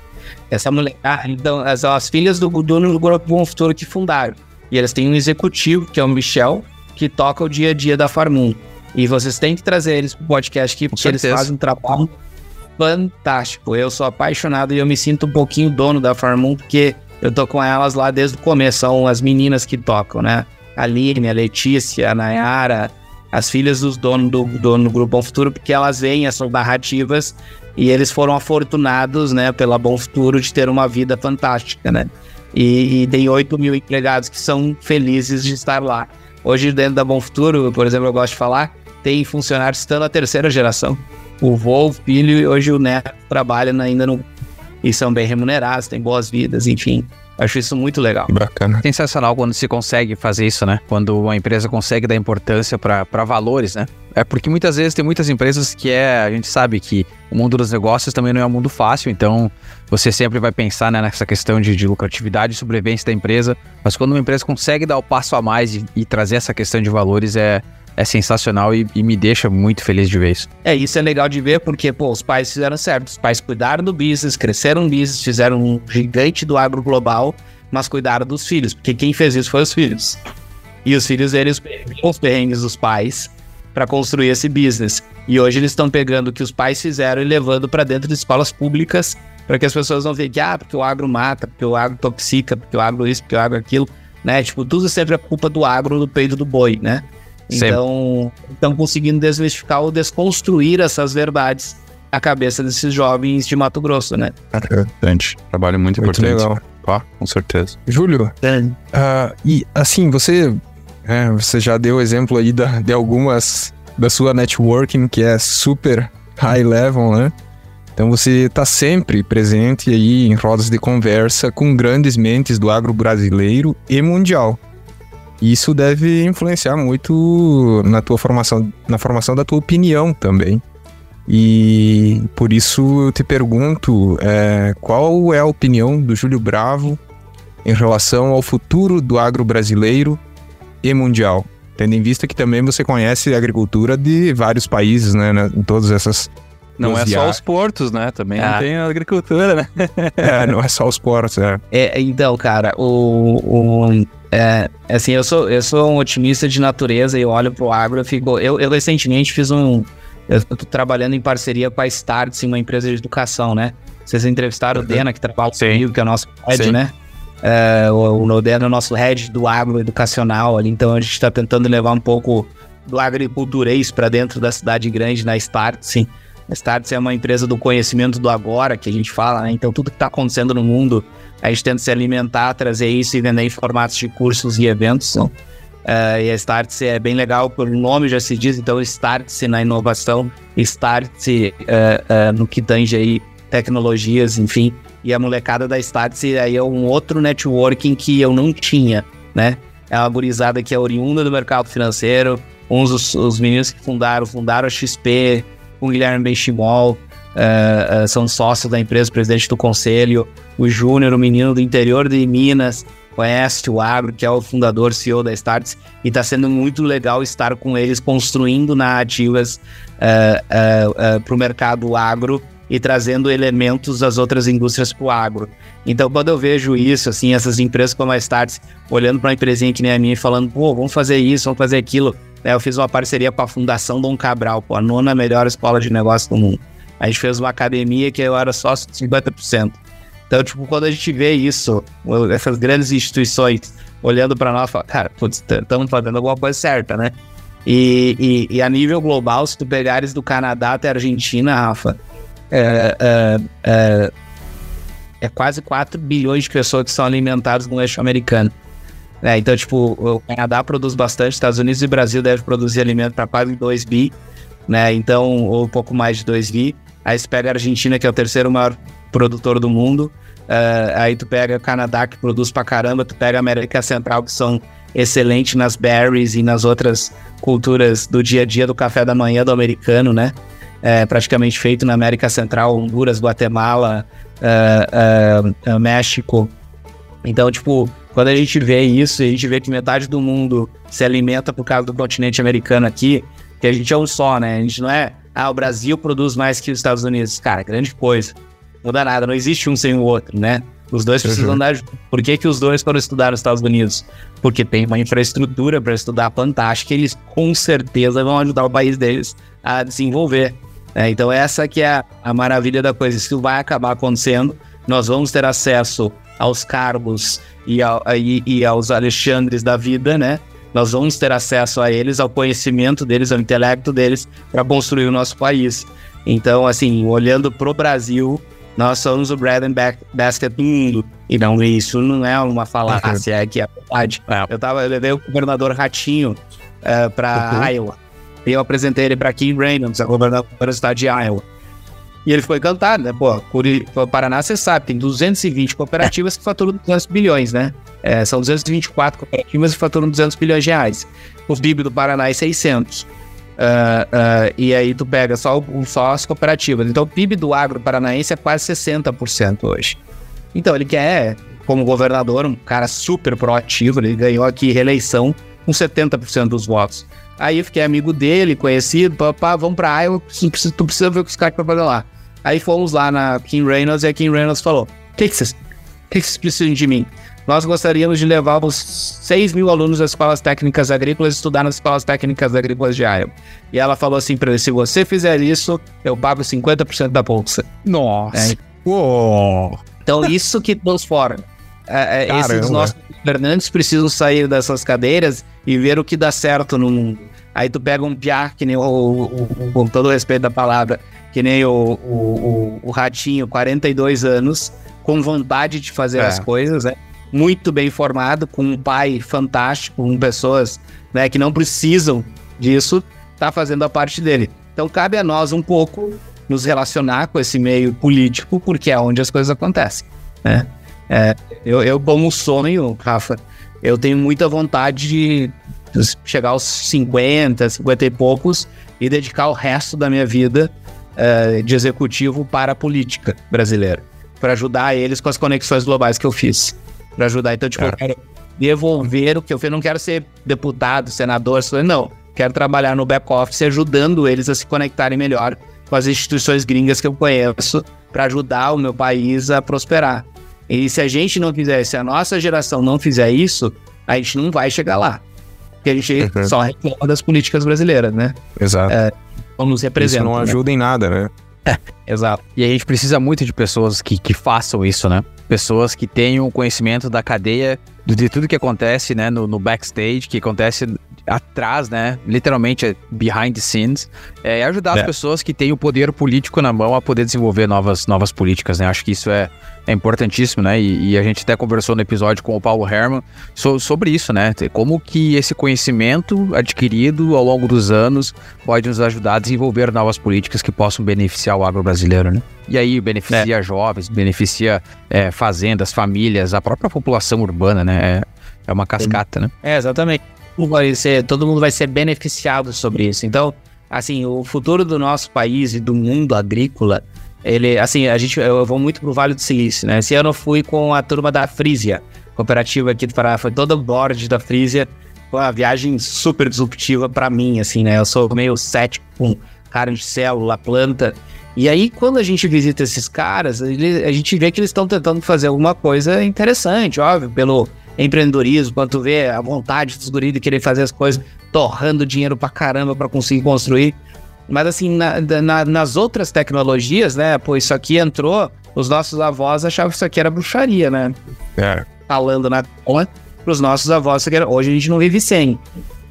Essa mulher, ah, então, as, as filhas do dono do Grupo Bom Futuro que fundaram. E eles têm um executivo, que é o Michel, que toca o dia a dia da Farmum. E vocês têm que trazer eles pro podcast aqui, porque eles fazem um trabalho fantástico. Eu sou apaixonado e eu me sinto um pouquinho dono da Farmum, porque eu tô com elas lá desde o começo, são as meninas que tocam, né? Aline, a Letícia, a Nayara, as filhas dos donos do, dono do Grupo Bom Futuro, porque elas veem essas narrativas e eles foram afortunados, né, pela Bom Futuro de ter uma vida fantástica, né? E, e tem 8 mil empregados que são felizes de estar lá. Hoje, dentro da Bom Futuro, por exemplo, eu gosto de falar, tem funcionários estando a terceira geração. O vô, o filho e hoje o neto trabalham ainda no. E são bem remunerados, têm boas vidas, enfim. Acho isso muito legal. Bacana. Sensacional quando se consegue fazer isso, né? Quando uma empresa consegue dar importância para valores, né? É porque muitas vezes tem muitas empresas que é, a gente sabe que o mundo dos negócios também não é um mundo fácil, então você sempre vai pensar né, nessa questão de, de lucratividade e sobrevivência da empresa, mas quando uma empresa consegue dar o passo a mais e, e trazer essa questão de valores é, é sensacional e, e, me deixa muito feliz de ver isso. É, isso é legal de ver porque, pô, os pais fizeram certo. Os pais cuidaram do business, cresceram no business, fizeram um gigante do agro global, mas cuidaram dos filhos, porque quem fez isso foi os filhos. E os filhos, eles os perrengues dos pais para construir esse business. E hoje eles estão pegando o que os pais fizeram e levando para dentro de escolas públicas para que as pessoas não vejam que, ah, porque o agro mata, porque o agro toxica, porque o agro isso, porque o agro aquilo, né? Tipo, tudo sempre é culpa do agro, do peito do boi, né? Então, estão conseguindo desmistificar ou desconstruir essas verdades na cabeça desses jovens de Mato Grosso, né? Importante. Trabalho muito, muito importante. legal. Pá, com certeza. Júlio, uh, e assim, você, é, você já deu exemplo aí da, de algumas da sua networking, que é super high level, né? Então você está sempre presente aí em rodas de conversa com grandes mentes do agro brasileiro e mundial. Isso deve influenciar muito na tua formação, na formação da tua opinião também. E por isso eu te pergunto, é, qual é a opinião do Júlio Bravo em relação ao futuro do agro brasileiro e mundial? Tendo em vista que também você conhece a agricultura de vários países, né? Em todas essas não é só os portos, né? Também ah. tem a agricultura, né? é, não é só os portos, é. é então, cara, o, o é, assim, eu sou, eu sou um otimista de natureza e olho pro agro, eu fico. Eu, eu recentemente fiz um. Eu tô trabalhando em parceria com a Starts, uma empresa de educação, né? Vocês entrevistaram uhum. o Dena, que trabalha comigo, que é o nosso head, Sim. né? É, o, o Dena é o nosso head do agro educacional ali, então a gente está tentando levar um pouco do agriculturês para dentro da cidade grande na Starts, sim. A Starts é uma empresa do conhecimento do agora, que a gente fala, né? Então tudo que está acontecendo no mundo a gente tenta se alimentar, trazer isso e vender em formatos de cursos e eventos. Uh, e a Startse é bem legal, pelo nome já se diz, então Startse na inovação, Startse uh, uh, no que tange aí tecnologias, enfim. E a molecada da Startse aí é um outro networking que eu não tinha, né? É uma gurizada que é oriunda do mercado financeiro, uns dos os meninos que fundaram, fundaram a XP, com o Guilherme Benchimol, uh, uh, são sócios da empresa, presidente do conselho. O Júnior, o menino do interior de Minas, conhece o Agro, que é o fundador, CEO da Starts, e está sendo muito legal estar com eles construindo narrativas uh, para o mercado agro e trazendo elementos das outras indústrias para o agro. Então, quando eu vejo isso, assim, essas empresas como a Starts olhando para uma empresinha que nem a minha e falando, pô, vamos fazer isso, vamos fazer aquilo, eu fiz uma parceria com a Fundação Dom Cabral, pô, a nona melhor escola de negócio do mundo. A gente fez uma academia que eu era sócio de 50%. Então, tipo, quando a gente vê isso, essas grandes instituições olhando para nós, fala, cara, estamos fazendo alguma coisa certa, né? E, e, e, a nível global, se tu pegares do Canadá até a Argentina, Rafa, é, é, é, é quase 4 bilhões de pessoas que são alimentadas no eixo americano. É, então, tipo, o Canadá produz bastante, Estados Unidos e Brasil devem produzir alimento para quase 2 bi, né? Então, ou um pouco mais de 2 bi. Aí você pega a Argentina, que é o terceiro maior produtor do mundo. Uh, aí tu pega o Canadá, que produz pra caramba. Tu pega a América Central, que são excelentes nas berries e nas outras culturas do dia a dia do café da manhã do americano, né? É, praticamente feito na América Central, Honduras, Guatemala, uh, uh, México. Então, tipo, quando a gente vê isso, a gente vê que metade do mundo se alimenta por causa do continente americano aqui, que a gente é um só, né? A gente não é, ah, o Brasil produz mais que os Estados Unidos. Cara, grande coisa. Não dá nada, não existe um sem o outro, né? Os dois precisam uhum. andar juntos. Por que, que os dois foram estudar nos Estados Unidos? Porque tem uma infraestrutura para estudar fantástica e eles com certeza vão ajudar o país deles a desenvolver. É, então essa que é a, a maravilha da coisa. Isso vai acabar acontecendo. Nós vamos ter acesso aos cargos e, ao, e, e aos Alexandres da vida, né? Nós vamos ter acesso a eles, ao conhecimento deles, ao intelecto deles, para construir o nosso país. Então, assim, olhando para o Brasil, nós somos o bread and basket do mundo. E não, isso não é uma falácia, é que é verdade. É. Eu, tava, eu levei o governador Ratinho uh, eh, para uhum. Iowa. E eu apresentei ele para Kim Reynolds, a governador do estado de Iowa. E ele foi encantado, né? Pô, o Paraná, você sabe, tem 220 cooperativas que faturam 200 bilhões, né? É, são 224 cooperativas que faturam 200 bilhões de reais. O PIB do Paraná é 600. Uh, uh, e aí tu pega só, só as cooperativas. Então o PIB do agro paranaense é quase 60% hoje. Então ele quer, como governador, um cara super proativo, ele ganhou aqui reeleição com 70% dos votos. Aí eu fiquei amigo dele, conhecido, papá, vamos pra Iowa, tu precisa, tu precisa ver o que os caras vão fazer lá. Aí fomos lá na Kim Reynolds e a Kim Reynolds falou: O que, vocês que, que precisam de mim? Nós gostaríamos de levar os 6 mil alunos das escolas técnicas agrícolas estudar nas escolas técnicas agrícolas de Iowa. E ela falou assim para ele: se você fizer isso, eu pago 50% da bolsa. Nossa! É. Então, isso que transforma. É, é, esses nossos governantes precisam sair dessas cadeiras e ver o que dá certo no mundo. Aí tu pega um piá, que nem o, o, o, com todo o respeito da palavra, que nem o, o, o, Ratinho, 42 anos, com vontade de fazer é. as coisas, né? Muito bem formado, com um pai fantástico, com pessoas né, que não precisam disso, tá fazendo a parte dele. Então cabe a nós um pouco nos relacionar com esse meio político, porque é onde as coisas acontecem, né? É, eu, eu, como sonho, Rafa, eu tenho muita vontade de chegar aos 50, 50 e poucos e dedicar o resto da minha vida uh, de executivo para a política brasileira, para ajudar eles com as conexões globais que eu fiz, para ajudar. Então, tipo, eu quero devolver o que eu fiz. Eu não quero ser deputado, senador, não. Quero trabalhar no back-office ajudando eles a se conectarem melhor com as instituições gringas que eu conheço para ajudar o meu país a prosperar. E se a gente não fizer, se a nossa geração não fizer isso, a gente não vai chegar lá. Porque a gente uhum. só reclama das políticas brasileiras, né? Exato. É, como nos representa. Isso não né? ajuda em nada, né? É, exato. E a gente precisa muito de pessoas que, que façam isso, né? Pessoas que tenham conhecimento da cadeia, de tudo que acontece, né? No, no backstage, que acontece atrás, né? Literalmente é behind the scenes, é ajudar é. as pessoas que têm o poder político na mão a poder desenvolver novas, novas políticas, né? Acho que isso é, é importantíssimo, né? E, e, a gente até conversou no episódio com o Paulo Herman so, sobre isso, né? Como que esse conhecimento adquirido ao longo dos anos pode nos ajudar a desenvolver novas políticas que possam beneficiar o agro brasileiro, né? E aí beneficia é. jovens, beneficia é, fazendas, famílias, a própria população urbana, né? É, é uma cascata, né? É, exatamente vai ser, todo mundo vai ser beneficiado sobre isso. Então, assim, o futuro do nosso país e do mundo agrícola, ele, assim, a gente, eu vou muito pro Vale do Silício, né? Esse ano eu fui com a turma da Frisia, cooperativa aqui do Pará, foi todo o board da Frisia, foi uma viagem super disruptiva para mim, assim, né? Eu sou meio cético com carne de célula, planta. E aí, quando a gente visita esses caras, ele, a gente vê que eles estão tentando fazer alguma coisa interessante, óbvio, pelo empreendedorismo, quando tu vê a vontade dos guris de querer fazer as coisas. torrando dinheiro pra caramba para conseguir construir. Mas assim, na, na, nas outras tecnologias, né? Pô, isso aqui entrou, os nossos avós achavam que isso aqui era bruxaria, né? É. Falando na tela, pros nossos avós, isso aqui era, hoje a gente não vive sem.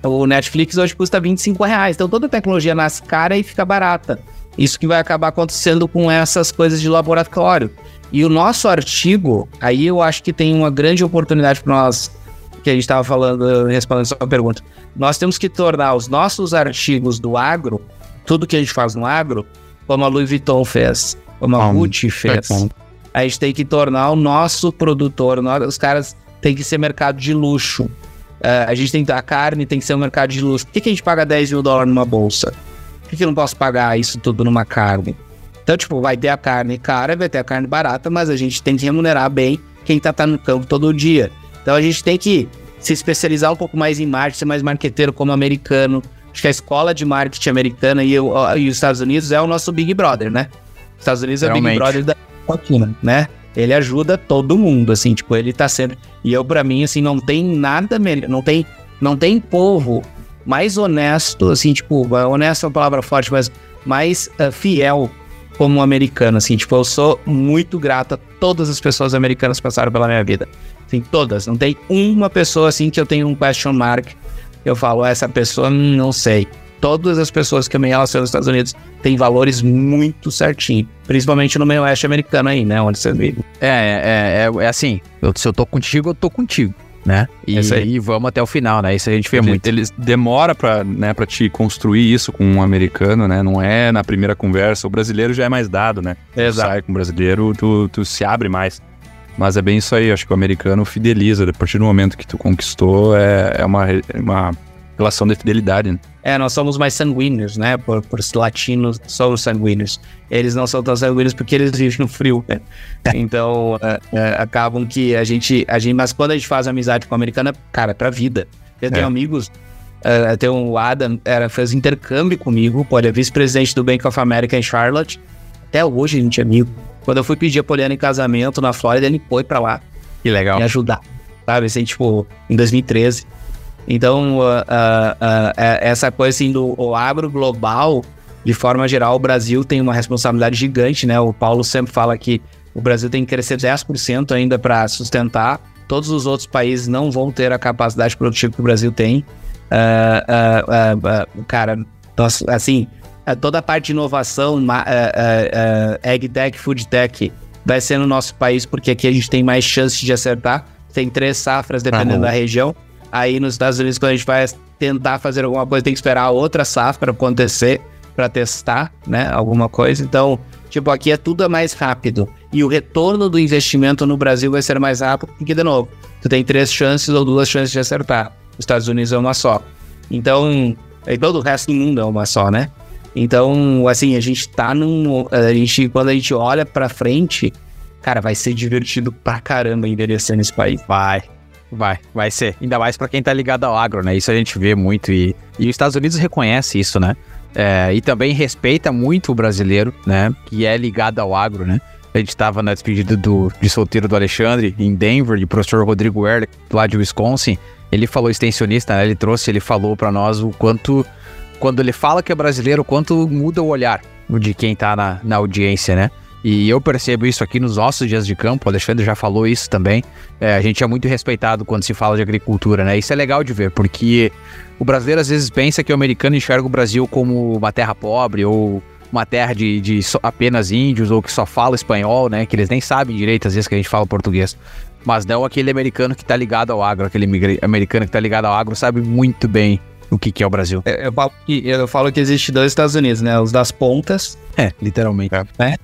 O Netflix hoje custa 25 reais. Então toda tecnologia nasce cara e fica barata. Isso que vai acabar acontecendo com essas coisas de laboratório. E o nosso artigo, aí eu acho que tem uma grande oportunidade para nós, que a gente estava falando, respondendo a sua pergunta. Nós temos que tornar os nossos artigos do agro tudo que a gente faz no agro, como a Louis Vuitton fez, como a Gucci fez. A gente tem que tornar o nosso produtor, os caras tem que ser mercado de luxo. Uh, a gente tem que, a carne tem que ser um mercado de luxo. Por que, que a gente paga 10 mil dólares numa bolsa? Por que, que eu não posso pagar isso tudo numa carne? Então, tipo, vai ter a carne cara, vai ter a carne barata, mas a gente tem que remunerar bem quem tá, tá no campo todo dia. Então a gente tem que se especializar um pouco mais em marketing, ser mais marqueteiro como americano, Acho que a escola de marketing americana e, e os Estados Unidos é o nosso Big Brother, né? Os Estados Unidos Realmente. é o Big Brother da Latina, né? Ele ajuda todo mundo, assim, tipo, ele tá sempre. E eu, para mim, assim, não tem nada melhor, não tem, não tem povo mais honesto, assim, tipo, honesto é uma palavra forte, mas mais uh, fiel como um americano, assim, tipo, eu sou muito grato a todas as pessoas americanas que passaram pela minha vida. Assim, todas. Não tem uma pessoa, assim, que eu tenho um question mark eu falo, essa pessoa, não sei. Todas as pessoas que eu me relaciono nos Estados Unidos têm valores muito certinho. Principalmente no meio oeste americano aí, né? Onde você vive. É, é, é, é assim. Eu, se eu tô contigo, eu tô contigo né? E, e vamos até o final, né? Isso a gente vê muito. Eles demora para né, pra te construir isso com um americano, né? Não é na primeira conversa. O brasileiro já é mais dado, né? Exato. Tu sai com o brasileiro, tu, tu se abre mais. Mas é bem isso aí, acho que o americano fideliza. A partir do momento que tu conquistou, é, é uma, uma relação de fidelidade, né? É, nós somos mais sanguíneos, né? Por, por latinos, somos sanguíneos. Eles não são tão sanguíneos porque eles vivem no frio, né? Então, é, é, acabam que a gente, a gente... Mas quando a gente faz amizade com o americano, cara, é pra vida. Eu tenho é. amigos... Uh, tem um Adam, era, fez intercâmbio comigo, pô, ele é vice-presidente do Bank of America em Charlotte. Até hoje a gente é amigo. Quando eu fui pedir a Poliana em casamento na Flórida, ele foi para lá. Que legal. Me ajudar. Sabe, assim, tipo, em 2013. Então, uh, uh, uh, essa coisa assim do agro global, de forma geral, o Brasil tem uma responsabilidade gigante, né? O Paulo sempre fala que o Brasil tem que crescer 10% ainda para sustentar. Todos os outros países não vão ter a capacidade produtiva que o Brasil tem. cara, assim, é, toda a parte de inovação, uh, uh, uh, AgTech, Foodtech, vai ser no nosso país, porque aqui a gente tem mais chances de acertar. Tem três safras, dependendo da região. Aí nos Estados Unidos, quando a gente vai tentar fazer alguma coisa, tem que esperar outra safra acontecer para testar, né? Alguma coisa. Então, tipo, aqui é tudo mais rápido. E o retorno do investimento no Brasil vai ser mais rápido, porque, de novo, tu tem três chances ou duas chances de acertar. Os Estados Unidos é uma só. Então, e todo o resto do mundo é uma só, né? Então, assim, a gente tá num. A gente, quando a gente olha pra frente, cara, vai ser divertido pra caramba envelhecer nesse país. Vai. Vai, vai ser. Ainda mais para quem tá ligado ao agro, né? Isso a gente vê muito e, e os Estados Unidos reconhece isso, né? É, e também respeita muito o brasileiro, né? Que é ligado ao agro, né? A gente estava na despedida do, de solteiro do Alexandre, em Denver, de professor Rodrigo Erlich, lá de Wisconsin. Ele falou extensionista, né? Ele trouxe, ele falou para nós o quanto quando ele fala que é brasileiro, quanto muda o olhar de quem tá na, na audiência, né? E eu percebo isso aqui nos nossos dias de campo, o Alexandre já falou isso também. É, a gente é muito respeitado quando se fala de agricultura, né? Isso é legal de ver, porque o brasileiro às vezes pensa que o americano enxerga o Brasil como uma terra pobre ou uma terra de, de apenas índios ou que só fala espanhol, né? Que eles nem sabem direito às vezes que a gente fala português. Mas não aquele americano que tá ligado ao agro, aquele americano que tá ligado ao agro sabe muito bem o que, que é o Brasil. É, eu, falo que, eu falo que existe dois Estados Unidos, né? Os das pontas. É, literalmente. É. Né?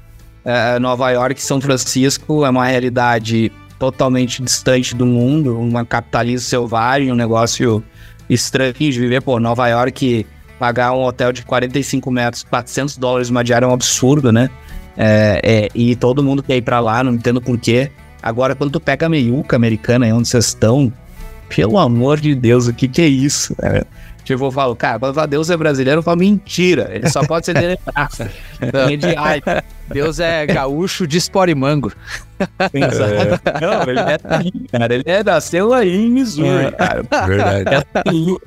É, Nova York São Francisco é uma realidade totalmente distante do mundo, uma capitalismo selvagem, um negócio estranho de viver. Pô, Nova York, pagar um hotel de 45 metros, 400 dólares uma diária é um absurdo, né? É, é, e todo mundo quer ir pra lá, não entendo porquê. Agora, quando tu pega a meiuca americana, onde vocês estão, pelo amor de Deus, o que que é isso? É, Tipo, eu falo, cara, quando Deus é brasileiro, eu falo, mentira, ele só pode ser dele praça. Deus é gaúcho de mango. É. Não, ele é cara. Ele é, nasceu aí em Missouri, é, cara. Verdade.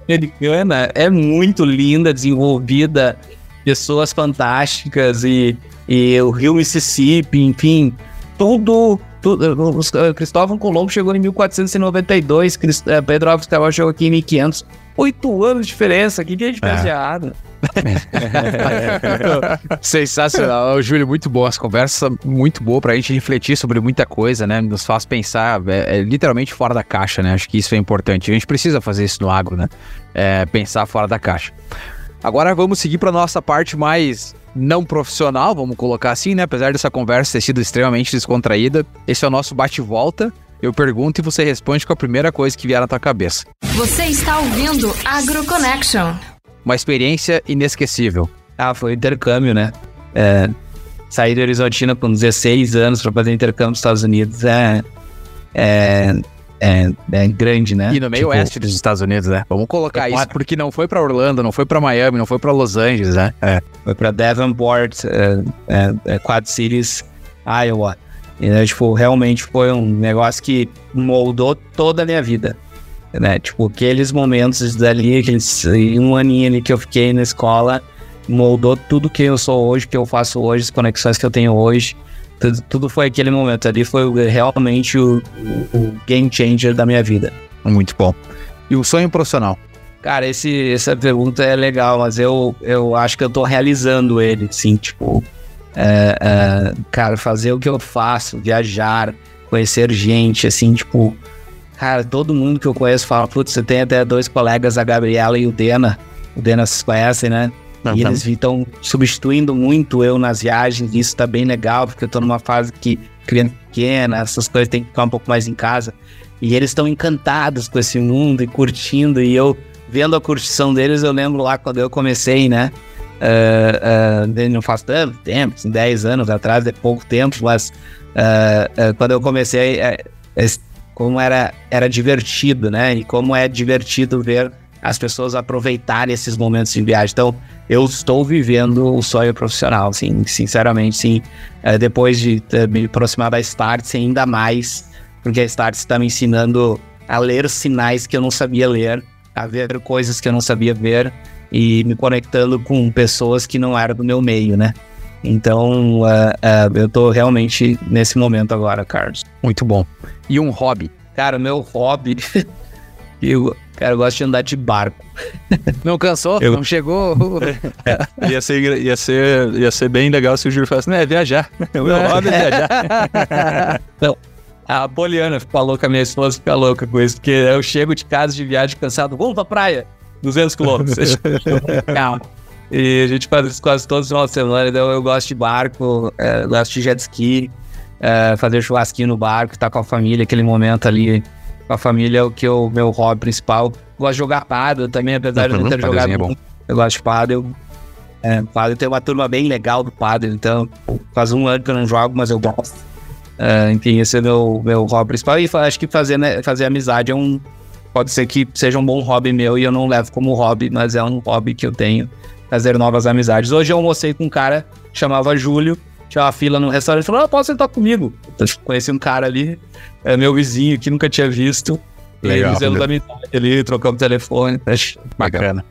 É americana, é muito linda, desenvolvida, pessoas fantásticas e, e o Rio Mississippi, enfim, tudo tudo, uh, Cristóvão Colombo chegou em 1492, Crist, uh, Pedro Alves Cabral chegou aqui em 1500. Oito anos de diferença, o que, que a gente fez de errado? Sensacional, Júlio, muito boa. As conversas muito boa pra gente refletir sobre muita coisa, né? Nos faz pensar, é, é, literalmente fora da caixa, né? Acho que isso é importante. A gente precisa fazer isso no agro, né? É, pensar fora da caixa. Agora vamos seguir para nossa parte mais não profissional, vamos colocar assim, né? Apesar dessa conversa ter sido extremamente descontraída, esse é o nosso bate-volta. Eu pergunto e você responde com a primeira coisa que vier na tua cabeça. Você está ouvindo AgroConnection. Uma experiência inesquecível. Ah, foi intercâmbio, né? É, sair de Horizontina com 16 anos para fazer intercâmbio nos Estados Unidos é, é é, é grande, né? E no meio tipo, oeste dos Estados Unidos, né? Vamos colocar isso, porque não foi para Orlando, não foi para Miami, não foi para Los Angeles, né? É. Foi para Davenport, é, é, é, Quad Cities, Iowa. E, né, tipo, realmente foi um negócio que moldou toda a minha vida. Né? Tipo, aqueles momentos dali, aqueles um aninho ali que eu fiquei na escola, moldou tudo que eu sou hoje, que eu faço hoje, as conexões que eu tenho hoje. Tudo, tudo foi aquele momento ali, foi realmente o, o, game changer da minha vida. Muito bom. E o sonho profissional? Cara, esse, essa pergunta é legal, mas eu, eu acho que eu tô realizando ele, sim, tipo, é, é, cara, fazer o que eu faço, viajar, conhecer gente, assim, tipo, cara, todo mundo que eu conheço fala, putz, você tem até dois colegas, a Gabriela e o Dena, o Dena vocês conhecem, né? E eles estão substituindo muito eu nas viagens, e isso tá bem legal, porque eu tô numa fase que criança pequena, essas coisas tem que ficar um pouco mais em casa. E eles estão encantados com esse mundo e curtindo, e eu vendo a curtição deles, eu lembro lá quando eu comecei, né? Uh, uh, não faz tanto tempo, assim, 10 anos atrás, é pouco tempo, mas uh, quando eu comecei, é, é, como era, era divertido, né? E como é divertido ver as pessoas aproveitarem esses momentos de viagem. Então, eu estou vivendo o sonho profissional, sim, sinceramente, sim. É, depois de me aproximar da Startse, ainda mais, porque a Startse está me ensinando a ler sinais que eu não sabia ler, a ver coisas que eu não sabia ver e me conectando com pessoas que não eram do meu meio, né? Então, uh, uh, eu estou realmente nesse momento agora, Carlos. Muito bom. E um hobby? Cara, meu hobby. eu, Cara, eu gosto de andar de barco. Não cansou? Eu... Não chegou? é, ia, ser, ia, ser, ia ser bem legal se o Júlio falasse, né, é viajar. O meu hobby é viajar. Não. A Poliana fica louca, a minha esposa fica louca com isso, porque eu chego de casa de viagem cansado, vamos pra praia, 200 quilômetros. Calma. E a gente faz isso quase todos os finais de semana, então eu gosto de barco, é, gosto de jet ski, é, fazer churrasquinho no barco, estar tá com a família, aquele momento ali com a família, o que é o meu hobby principal. Gosto de jogar paddle também, apesar uhum, de não ter jogado é bom. Eu gosto de paddle. É, paddle tem uma turma bem legal do paddle, então faz um ano que eu não jogo, mas eu gosto. Uh, enfim, esse é o meu, meu hobby principal. E acho que fazer, né, fazer amizade é um. Pode ser que seja um bom hobby meu e eu não levo como hobby, mas é um hobby que eu tenho. Fazer novas amizades. Hoje eu almocei com um cara que chamava Júlio, tinha uma fila no restaurante, falou, ah, posso sentar comigo? Eu conheci um cara ali, é meu vizinho, que nunca tinha visto. Legal. E fizemos amizade ali, trocamos telefone. Bacana.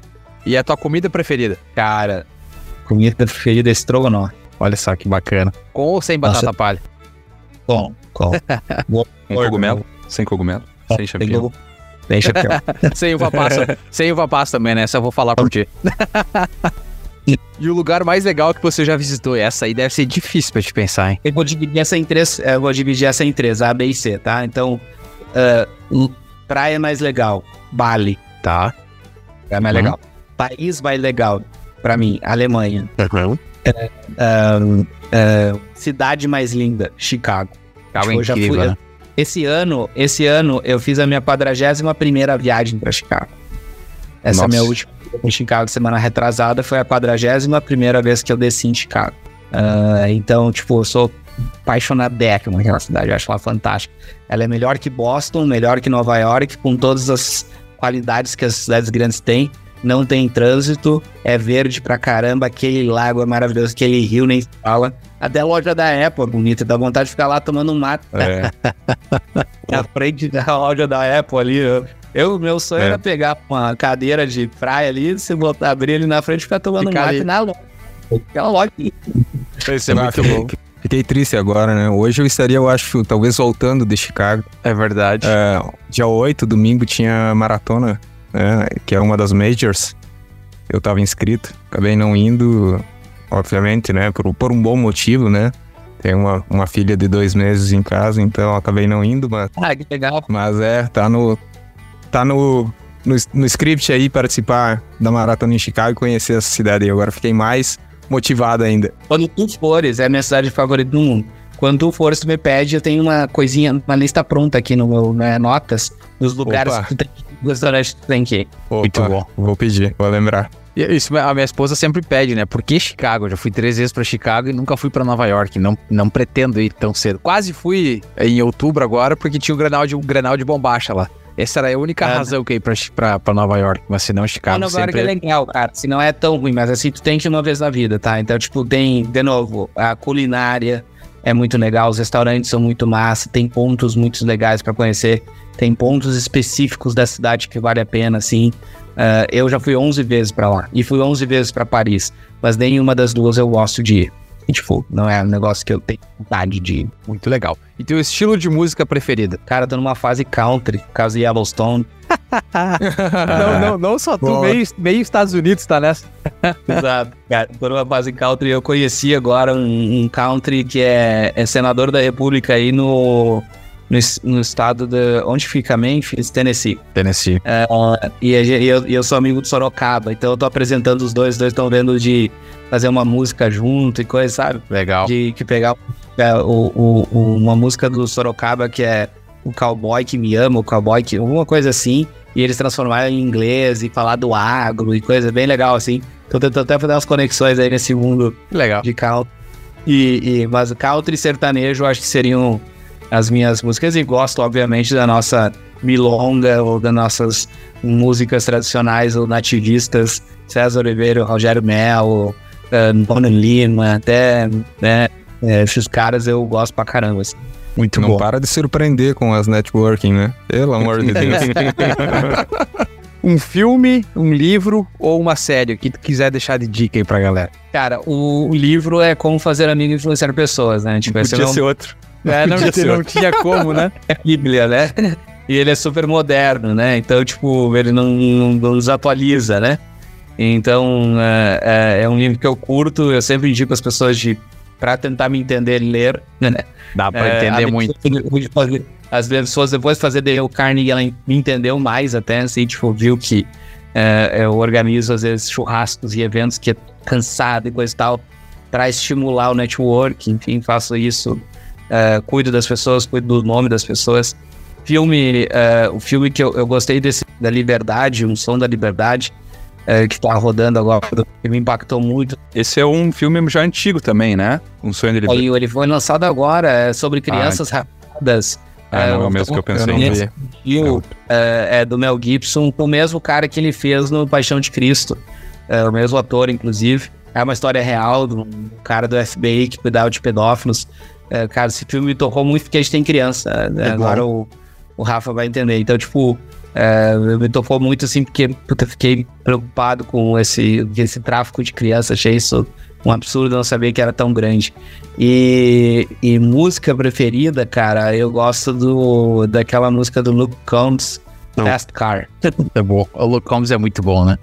E a tua comida preferida? Cara, comida preferida é estrogonofe. Olha só que bacana. Com ou sem batata Nossa. palha? Com, com. com cogumelo? Sem cogumelo? Sem champignon? Sem champignon. sem uva passa. sem uva passa também, né? Essa eu vou falar por ti. E o lugar mais legal que você já visitou? Essa aí deve ser difícil pra te pensar, hein? Eu vou dividir essa em três, eu vou dividir essa em três, A, B e C, tá? Então, uh, praia mais legal, Bali. Tá. É mais uhum. legal. País mais legal, pra mim, Alemanha. Uhum. Uh, uh, cidade mais linda, Chicago. Chicago tipo, é incrível, fui, né? Esse ano, esse ano eu fiz a minha 41 primeira viagem para Chicago. Essa Nossa. é a minha última em Chicago semana retrasada. Foi a 41 primeira vez que eu desci em Chicago. Uh, então, tipo, eu sou apaixonadeca com aquela cidade. Eu acho ela fantástica. Ela é melhor que Boston, melhor que Nova York, com todas as qualidades que as cidades grandes têm. não tem trânsito, é verde pra caramba, aquele lago é maravilhoso, aquele rio nem se fala. Até a loja da Apple é bonita, dá vontade de ficar lá tomando um mato. É. Na frente da loja da Apple ali. Eu, eu meu sonho É. era pegar uma cadeira de praia ali, você botar, abrir ali na frente e ficar tomando Ficar um ali. na loja. Aquela loja. Isso é muito fiquei, bom. fiquei triste agora, né? Hoje eu estaria, eu acho, talvez voltando de Chicago. É verdade. É, dia 8, domingo, tinha maratona, né, que era uma das majors. Eu tava inscrito, acabei não indo, obviamente, né? Por, por um bom motivo, né? Tenho uma, uma filha de dois meses em casa, então acabei não indo, mas, Ah, que legal. mas é, tá no. Tá no, no, no script aí participar da maratona em Chicago e conhecer essa cidade aí. Agora fiquei mais motivado ainda. Quando tu fores, é a minha cidade favorita do mundo. Quando tu fores, tu me pede, eu tenho uma coisinha, uma lista pronta aqui no meu né, notas, dos lugares Opa. que tu tem que ir, restaurantes que tu tem que ir. Muito Opa, bom. Vou pedir, vou lembrar. E Isso, a minha esposa sempre pede, né? Por que Chicago? Eu já fui três vezes pra Chicago e nunca fui pra Nova York. Não, não pretendo ir tão cedo. Quase fui em outubro agora, porque tinha o Grenal de, o Grenal de Bombacha lá. Essa era a única Ah. razão que eu ia pra, pra, pra Nova York. Mas se não, Chicago Nova York sempre... é legal, cara. Se não é tão ruim, mas assim, tu tem que uma vez na vida, tá? Então, tipo, tem, de novo, a culinária é muito legal, os restaurantes são muito massa, tem pontos muito legais pra conhecer, tem pontos específicos da cidade que vale a pena, assim. Ah, eu já fui 11 vezes pra lá e fui 11 vezes pra Paris, mas nenhuma das duas eu gosto de ir. Tipo, não é um negócio que eu tenho vontade de ir. Muito legal. E teu estilo de música preferida? Cara, tô numa fase country, caso Yellowstone. não, não, não só tu, meio, meio Estados Unidos tá nessa. Exato. Cara, tô numa fase country. Eu conheci agora um, um country que é, é senador da república aí no, no, no estado de... Onde fica Memphis? Tennessee. Tennessee. E, a gen- e eu, e eu sou amigo do Sorocaba, então eu tô apresentando os dois. Os dois estão vendo de fazer uma música junto e coisa, sabe? Legal. De que pegar é, o, o- o- uma música do Sorocaba que é o cowboy que me ama, o cowboy que. alguma coisa assim. E eles transformaram em inglês e falar do agro e coisa bem legal, assim. Tô tentando até fazer umas conexões aí nesse mundo Legal. de country. E, e, mas country e sertanejo eu acho que seriam as minhas músicas. E gosto, obviamente, da nossa milonga ou das nossas músicas tradicionais ou nativistas. César Oliveira, Rogério Melo, Bono Lima, até, né? é, esses caras eu gosto pra caramba. assim. Muito Não bom. para de surpreender com as networking, né? Pelo amor de Deus. Um filme, um livro ou uma série, o que tu quiser deixar de dica aí pra galera. Cara, o, livro é Como Fazer Amigo e Influenciar Pessoas, né? Tipo, esse é Podia um- ser outro. É, não, não tinha como, né? é a Bíblia, né? E ele é super moderno, né? Então, tipo, ele não, não, não desatualiza, né? Então, é, é- é um livro que eu curto, eu sempre indico as pessoas de para tentar me entender ler, né? Dá pra É, entender muito. pessoa As pessoas depois de fazer Dale Carnegie, ela me entendeu mais até, assim, tipo, viu que é, eu organizo às vezes churrascos e eventos que é cansado e coisa e tal, para estimular o network, enfim, faço isso, é, cuido das pessoas, cuido do nome das pessoas. Filme, é, o filme que eu, eu gostei desse, da Liberdade, Um Som da Liberdade, é, que tá rodando agora, que me impactou muito. Esse é um filme já antigo também, né? Um sonho de liberdade. Ele foi lançado agora, é sobre crianças rapadas. Ah, não é o mesmo que eu pensei. Eu vi. é, é do Mel Gibson, o mesmo cara que ele fez no Paixão de Cristo. É, o mesmo ator, inclusive. É uma história real um cara do FBI que cuidava de pedófilos. É, cara, esse filme me tocou muito porque a gente tem criança. né? É bom. Agora o, o Rafa vai entender. Então, tipo, é, me tocou muito assim porque puta, eu fiquei preocupado com esse, esse tráfico de criança. Achei isso um absurdo, não sabia que era tão grande. E, e música preferida, cara, eu gosto do daquela música do Luke Combs, Não. Fast Car. É bom. O Luke Combs é muito bom, né?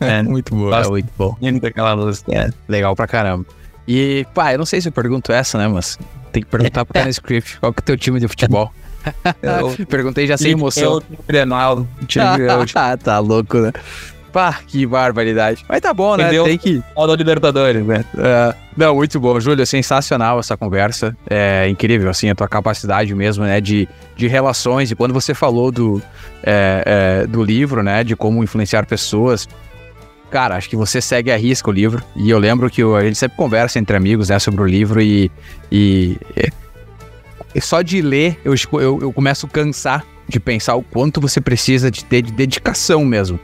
É, Muito boa. É muito bom. daquela música. É. Legal pra caramba. E, pá, eu não sei se eu pergunto essa, né? Mas tem que perguntar pro cara no script. Qual que é o teu time de futebol? Eu- Perguntei já sem emoção. Eu, Grenal, time eu, Ah, tá louco, né? Pá, que barbaridade. Mas tá bom, né? Entendeu? Tem que. Da Libertadores, né? É, não, muito bom, Júlio. Sensacional essa conversa. É incrível, assim, a tua capacidade mesmo, né, de, de relações. E quando você falou do, é, é, do livro, né, de como influenciar pessoas, cara, acho que você segue a risca o livro. E eu lembro que a gente sempre conversa entre amigos, né, sobre o livro e. e e só de ler, eu, eu, eu começo a cansar de pensar o quanto você precisa de ter de dedicação mesmo.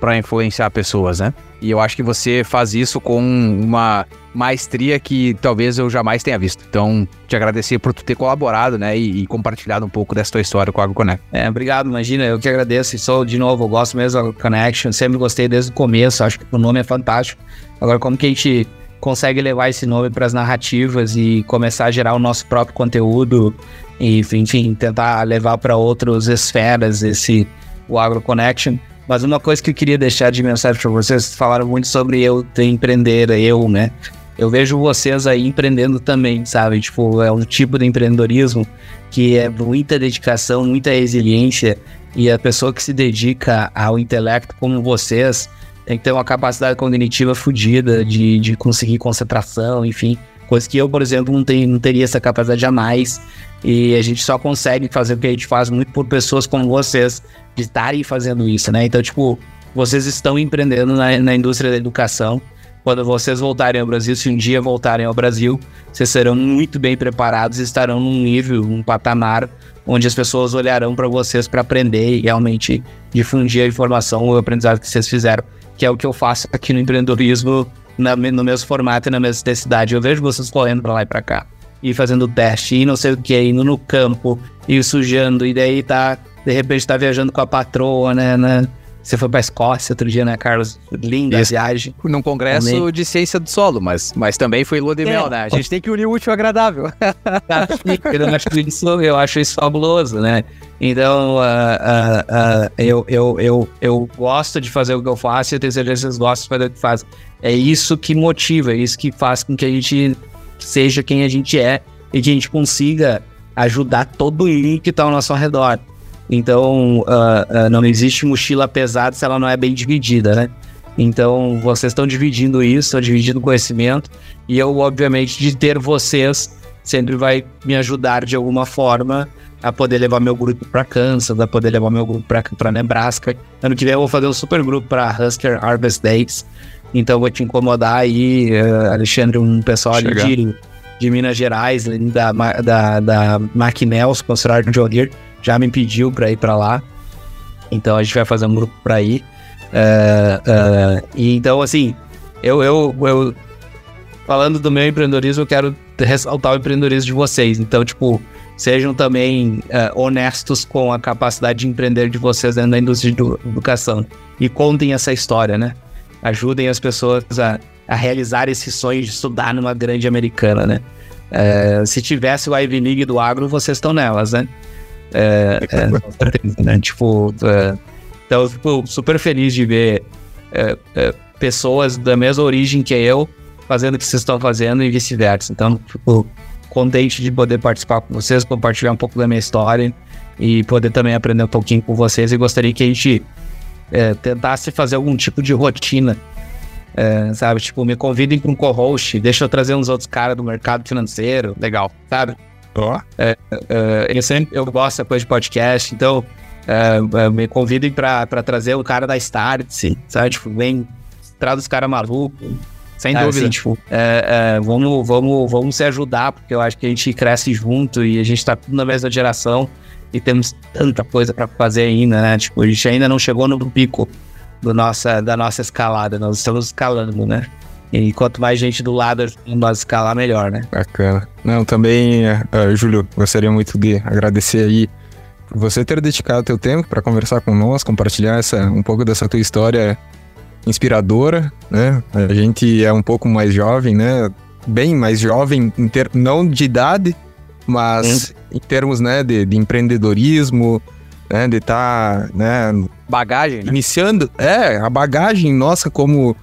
Para influenciar pessoas, né? E eu acho que você faz isso com uma maestria que talvez eu jamais tenha visto. Então, te agradecer por tu ter colaborado, né, e, e compartilhado um pouco dessa tua história com a AgroConnect. É, obrigado, imagina, eu que agradeço. E sou, de novo, eu gosto mesmo da AgroConnection, sempre gostei desde o começo, acho que o nome é fantástico. Agora, como que a gente consegue levar esse nome para as narrativas e começar a gerar o nosso próprio conteúdo e, enfim, tentar levar para outras esferas esse o AgroConnection. Mas uma coisa que eu queria deixar de mensagem para vocês, falaram muito sobre eu ter empreender, eu, né? Eu vejo vocês aí empreendendo também, sabe? Tipo, é um tipo de empreendedorismo que é muita dedicação, muita resiliência e a pessoa que se dedica ao intelecto como vocês tem que ter uma capacidade cognitiva fodida de, de conseguir concentração, enfim. Coisa que eu, por exemplo, não, tenho, não teria essa capacidade jamais. E a gente só consegue fazer o que a gente faz muito por pessoas como vocês, de estarem fazendo isso, né? Então, tipo, vocês estão empreendendo na, na indústria da educação. Quando vocês voltarem ao Brasil, se um dia voltarem ao Brasil, vocês serão muito bem preparados e estarão num nível, um patamar onde as pessoas olharão para vocês para aprender e realmente difundir a informação, o aprendizado que vocês fizeram, que é o que eu faço aqui no empreendedorismo na, no mesmo formato e na mesma intensidade. Eu vejo vocês correndo para lá e para cá. E fazendo teste, e não sei o que, indo no campo, e sujando, e daí tá, de repente tá viajando com a patroa, né? né? Você foi pra Escócia outro dia, né, Carlos? Linda Isso. viagem. Num congresso também. de ciência do solo, mas, mas também foi lua de é. mel, né? A gente tem que unir o útil ao agradável. eu, acho isso, eu acho isso fabuloso, né? Então, uh, uh, uh, eu, eu, eu, eu gosto de fazer o que eu faço e eu tenho certeza que vocês gostam de fazer o que faz. É isso que motiva, é isso que faz com que a gente seja quem a gente é e que a gente consiga ajudar todo mundo que está ao nosso redor. Então, uh, uh, não existe mochila pesada se ela não é bem dividida, né? Então, vocês estão dividindo isso, estão dividindo conhecimento, e eu, obviamente, de ter vocês, sempre vai me ajudar de alguma forma a poder levar meu grupo para Kansas, a poder levar meu grupo para Nebraska. Ano que vem eu vou fazer um super grupo para Husker Harvest Days, então vou te incomodar aí, uh, Alexandre, um pessoal ali de, de Minas Gerais, da, da, da Maquinels, consultório de Deere, já me pediu para ir para lá. Então a gente vai fazer um grupo para ir. Uh, uh, e então, assim, eu, eu, eu, falando do meu empreendedorismo, eu quero ressaltar o empreendedorismo de vocês. Então, tipo, sejam também uh, honestos com a capacidade de empreender de vocês dentro da indústria de educação. E contem essa história, né? Ajudem as pessoas a, a realizar esse sonho de estudar numa grande americana, né? se tivesse o Ivy League do agro, vocês estão nelas, né? É, é, né? Tipo, é, então eu fico super feliz de ver é, é, pessoas da mesma origem que eu fazendo o que vocês estão fazendo e vice-versa. Então, fico contente de poder participar com vocês, compartilhar um pouco da minha história e poder também aprender um pouquinho com vocês. E gostaria que a gente é, tentasse fazer algum tipo de rotina. É, sabe, tipo, me convidem para um co-host, deixa eu trazer uns outros caras do mercado financeiro, legal, sabe? Oh. É, é, eu sempre eu gosto depois de podcast, então é, é me convidem para trazer o cara da Startse, sabe? Tipo, vem, traz os caras malucos. Sem dúvida. Assim, tipo, é, é, vamos, vamos, vamos se ajudar, porque eu acho que a gente cresce junto e a gente tá tudo na mesma geração e temos tanta coisa para fazer ainda, né? Tipo, a gente ainda não chegou no pico do nossa, da nossa escalada, nós estamos escalando, né? E quanto mais gente do lado nós escalar, melhor, né? Bacana. Não, também, uh, Júlio, gostaria muito de agradecer aí por você ter dedicado teu tempo para conversar com nós, compartilhar essa, um pouco dessa tua história inspiradora, né? A gente é um pouco mais jovem, né? Bem mais jovem, ter, não de idade, mas hum. em termos né, de, de empreendedorismo, né, de estar, tá, né, bagagem, né? iniciando, é, a bagagem nossa como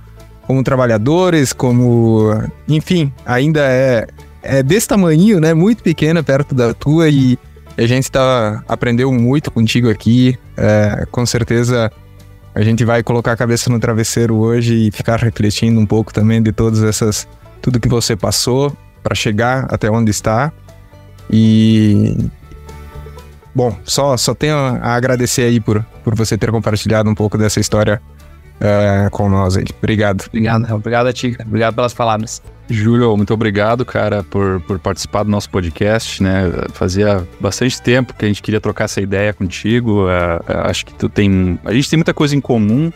como trabalhadores, como. Enfim, ainda é, é desse tamanho, né? Muito pequena perto da tua e a gente tá, aprendeu muito contigo aqui. É, com certeza a gente vai colocar a cabeça no travesseiro hoje e ficar refletindo um pouco também de todas essas. tudo que você passou para chegar até onde está. E. Bom, só, só tenho a agradecer aí por, por você ter compartilhado um pouco dessa história é, com nós aí. Obrigado. Obrigado, obrigado a ti, Obrigado pelas palavras. Júlio, muito obrigado, cara, por, por participar do nosso podcast, né? Fazia bastante tempo que a gente queria trocar essa ideia contigo. Uh, acho que tu tem. A gente tem muita coisa em comum.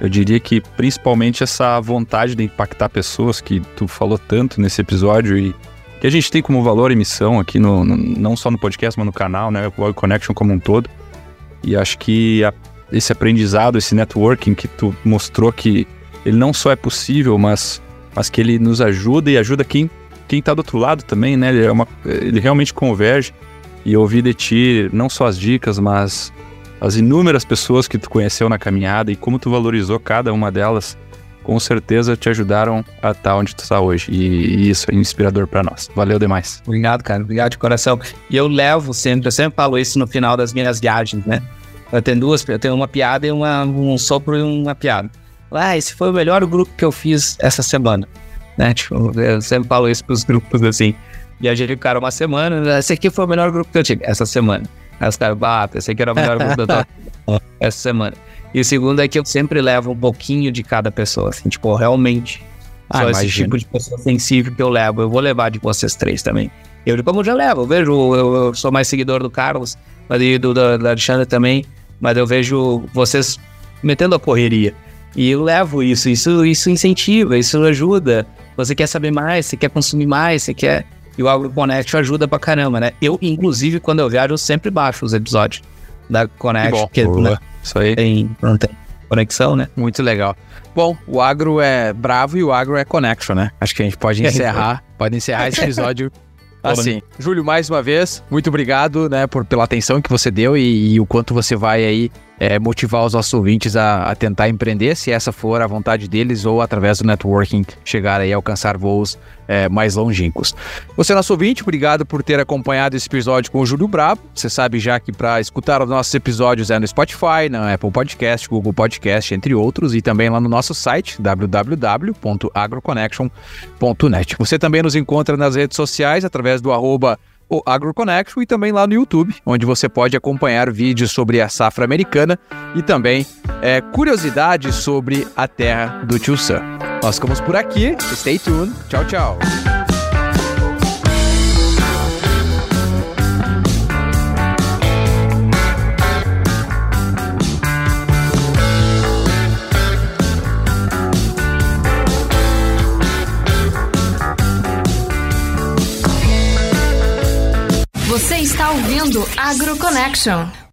Eu diria que principalmente essa vontade de impactar pessoas que tu falou tanto nesse episódio e que a gente tem como valor e missão aqui, no, no não só no podcast, mas no canal, né? O Connection como um todo. E acho que a, esse aprendizado, esse networking que tu mostrou que ele não só é possível, mas, mas que ele nos ajuda e ajuda quem quem tá do outro lado também, né? Ele, é uma, ele realmente converge. E ouvir de ti não só as dicas, mas as inúmeras pessoas que tu conheceu na caminhada e como tu valorizou cada uma delas, com certeza te ajudaram a estar tá onde tu está hoje. E, e isso é inspirador para nós. Valeu demais. Obrigado, cara. Obrigado de coração. E eu levo sempre, eu sempre falo isso no final das minhas viagens, né? Eu tenho duas, eu tenho uma piada e uma, um sopro e uma piada. Ah, esse foi o melhor grupo que eu fiz essa semana. Né? Tipo, eu sempre falo isso pros grupos assim. Viajei com o cara uma semana, né? esse aqui foi o melhor grupo que eu tive essa semana. Aí os caras, ah, pensei que era o melhor grupo da tua essa semana. E o segundo é que eu sempre levo um pouquinho de cada pessoa, assim, tipo, realmente. Ah, só imagino. esse tipo de pessoa sensível que eu levo. Eu vou levar de vocês três também. Eu, como eu já levo, eu vejo, eu, eu sou mais seguidor do Carlos, mas e do, da, da Alexandre também, mas eu vejo vocês metendo a correria. E eu levo isso, isso, isso incentiva, isso ajuda. Você quer saber mais, você quer consumir mais, você quer. E o AgroConnect ajuda pra caramba, né? Eu, inclusive, quando eu viajo, eu sempre baixo os episódios da Connect, que, que né, isso aí. Tem, não tem conexão, né? Muito legal. Bom, o agro é bravo e o agro é connection, né? Acho que a gente pode encerrar, pode encerrar esse episódio assim. Júlio, mais uma vez, muito obrigado, né, por, pela atenção que você deu e, e o quanto você vai aí é, motivar os nossos ouvintes a, a, tentar empreender, se essa for a vontade deles, ou através do networking chegar aí a alcançar voos é, mais longínquos. Você, nosso ouvinte, obrigado por ter acompanhado esse episódio com o Júlio Bravo. Você sabe já que para escutar os nossos episódios é no Spotify, na Apple Podcast, Google Podcast, entre outros, e também lá no nosso site www.agroconnection.net. Você também nos encontra nas redes sociais através do arroba o AgroConnection e também lá no YouTube, onde você pode acompanhar vídeos sobre a safra americana e também é, curiosidades sobre a terra do Tio Sam. Nós ficamos por aqui. Stay tuned. Tchau, tchau. Você está ouvindo AgroConnection.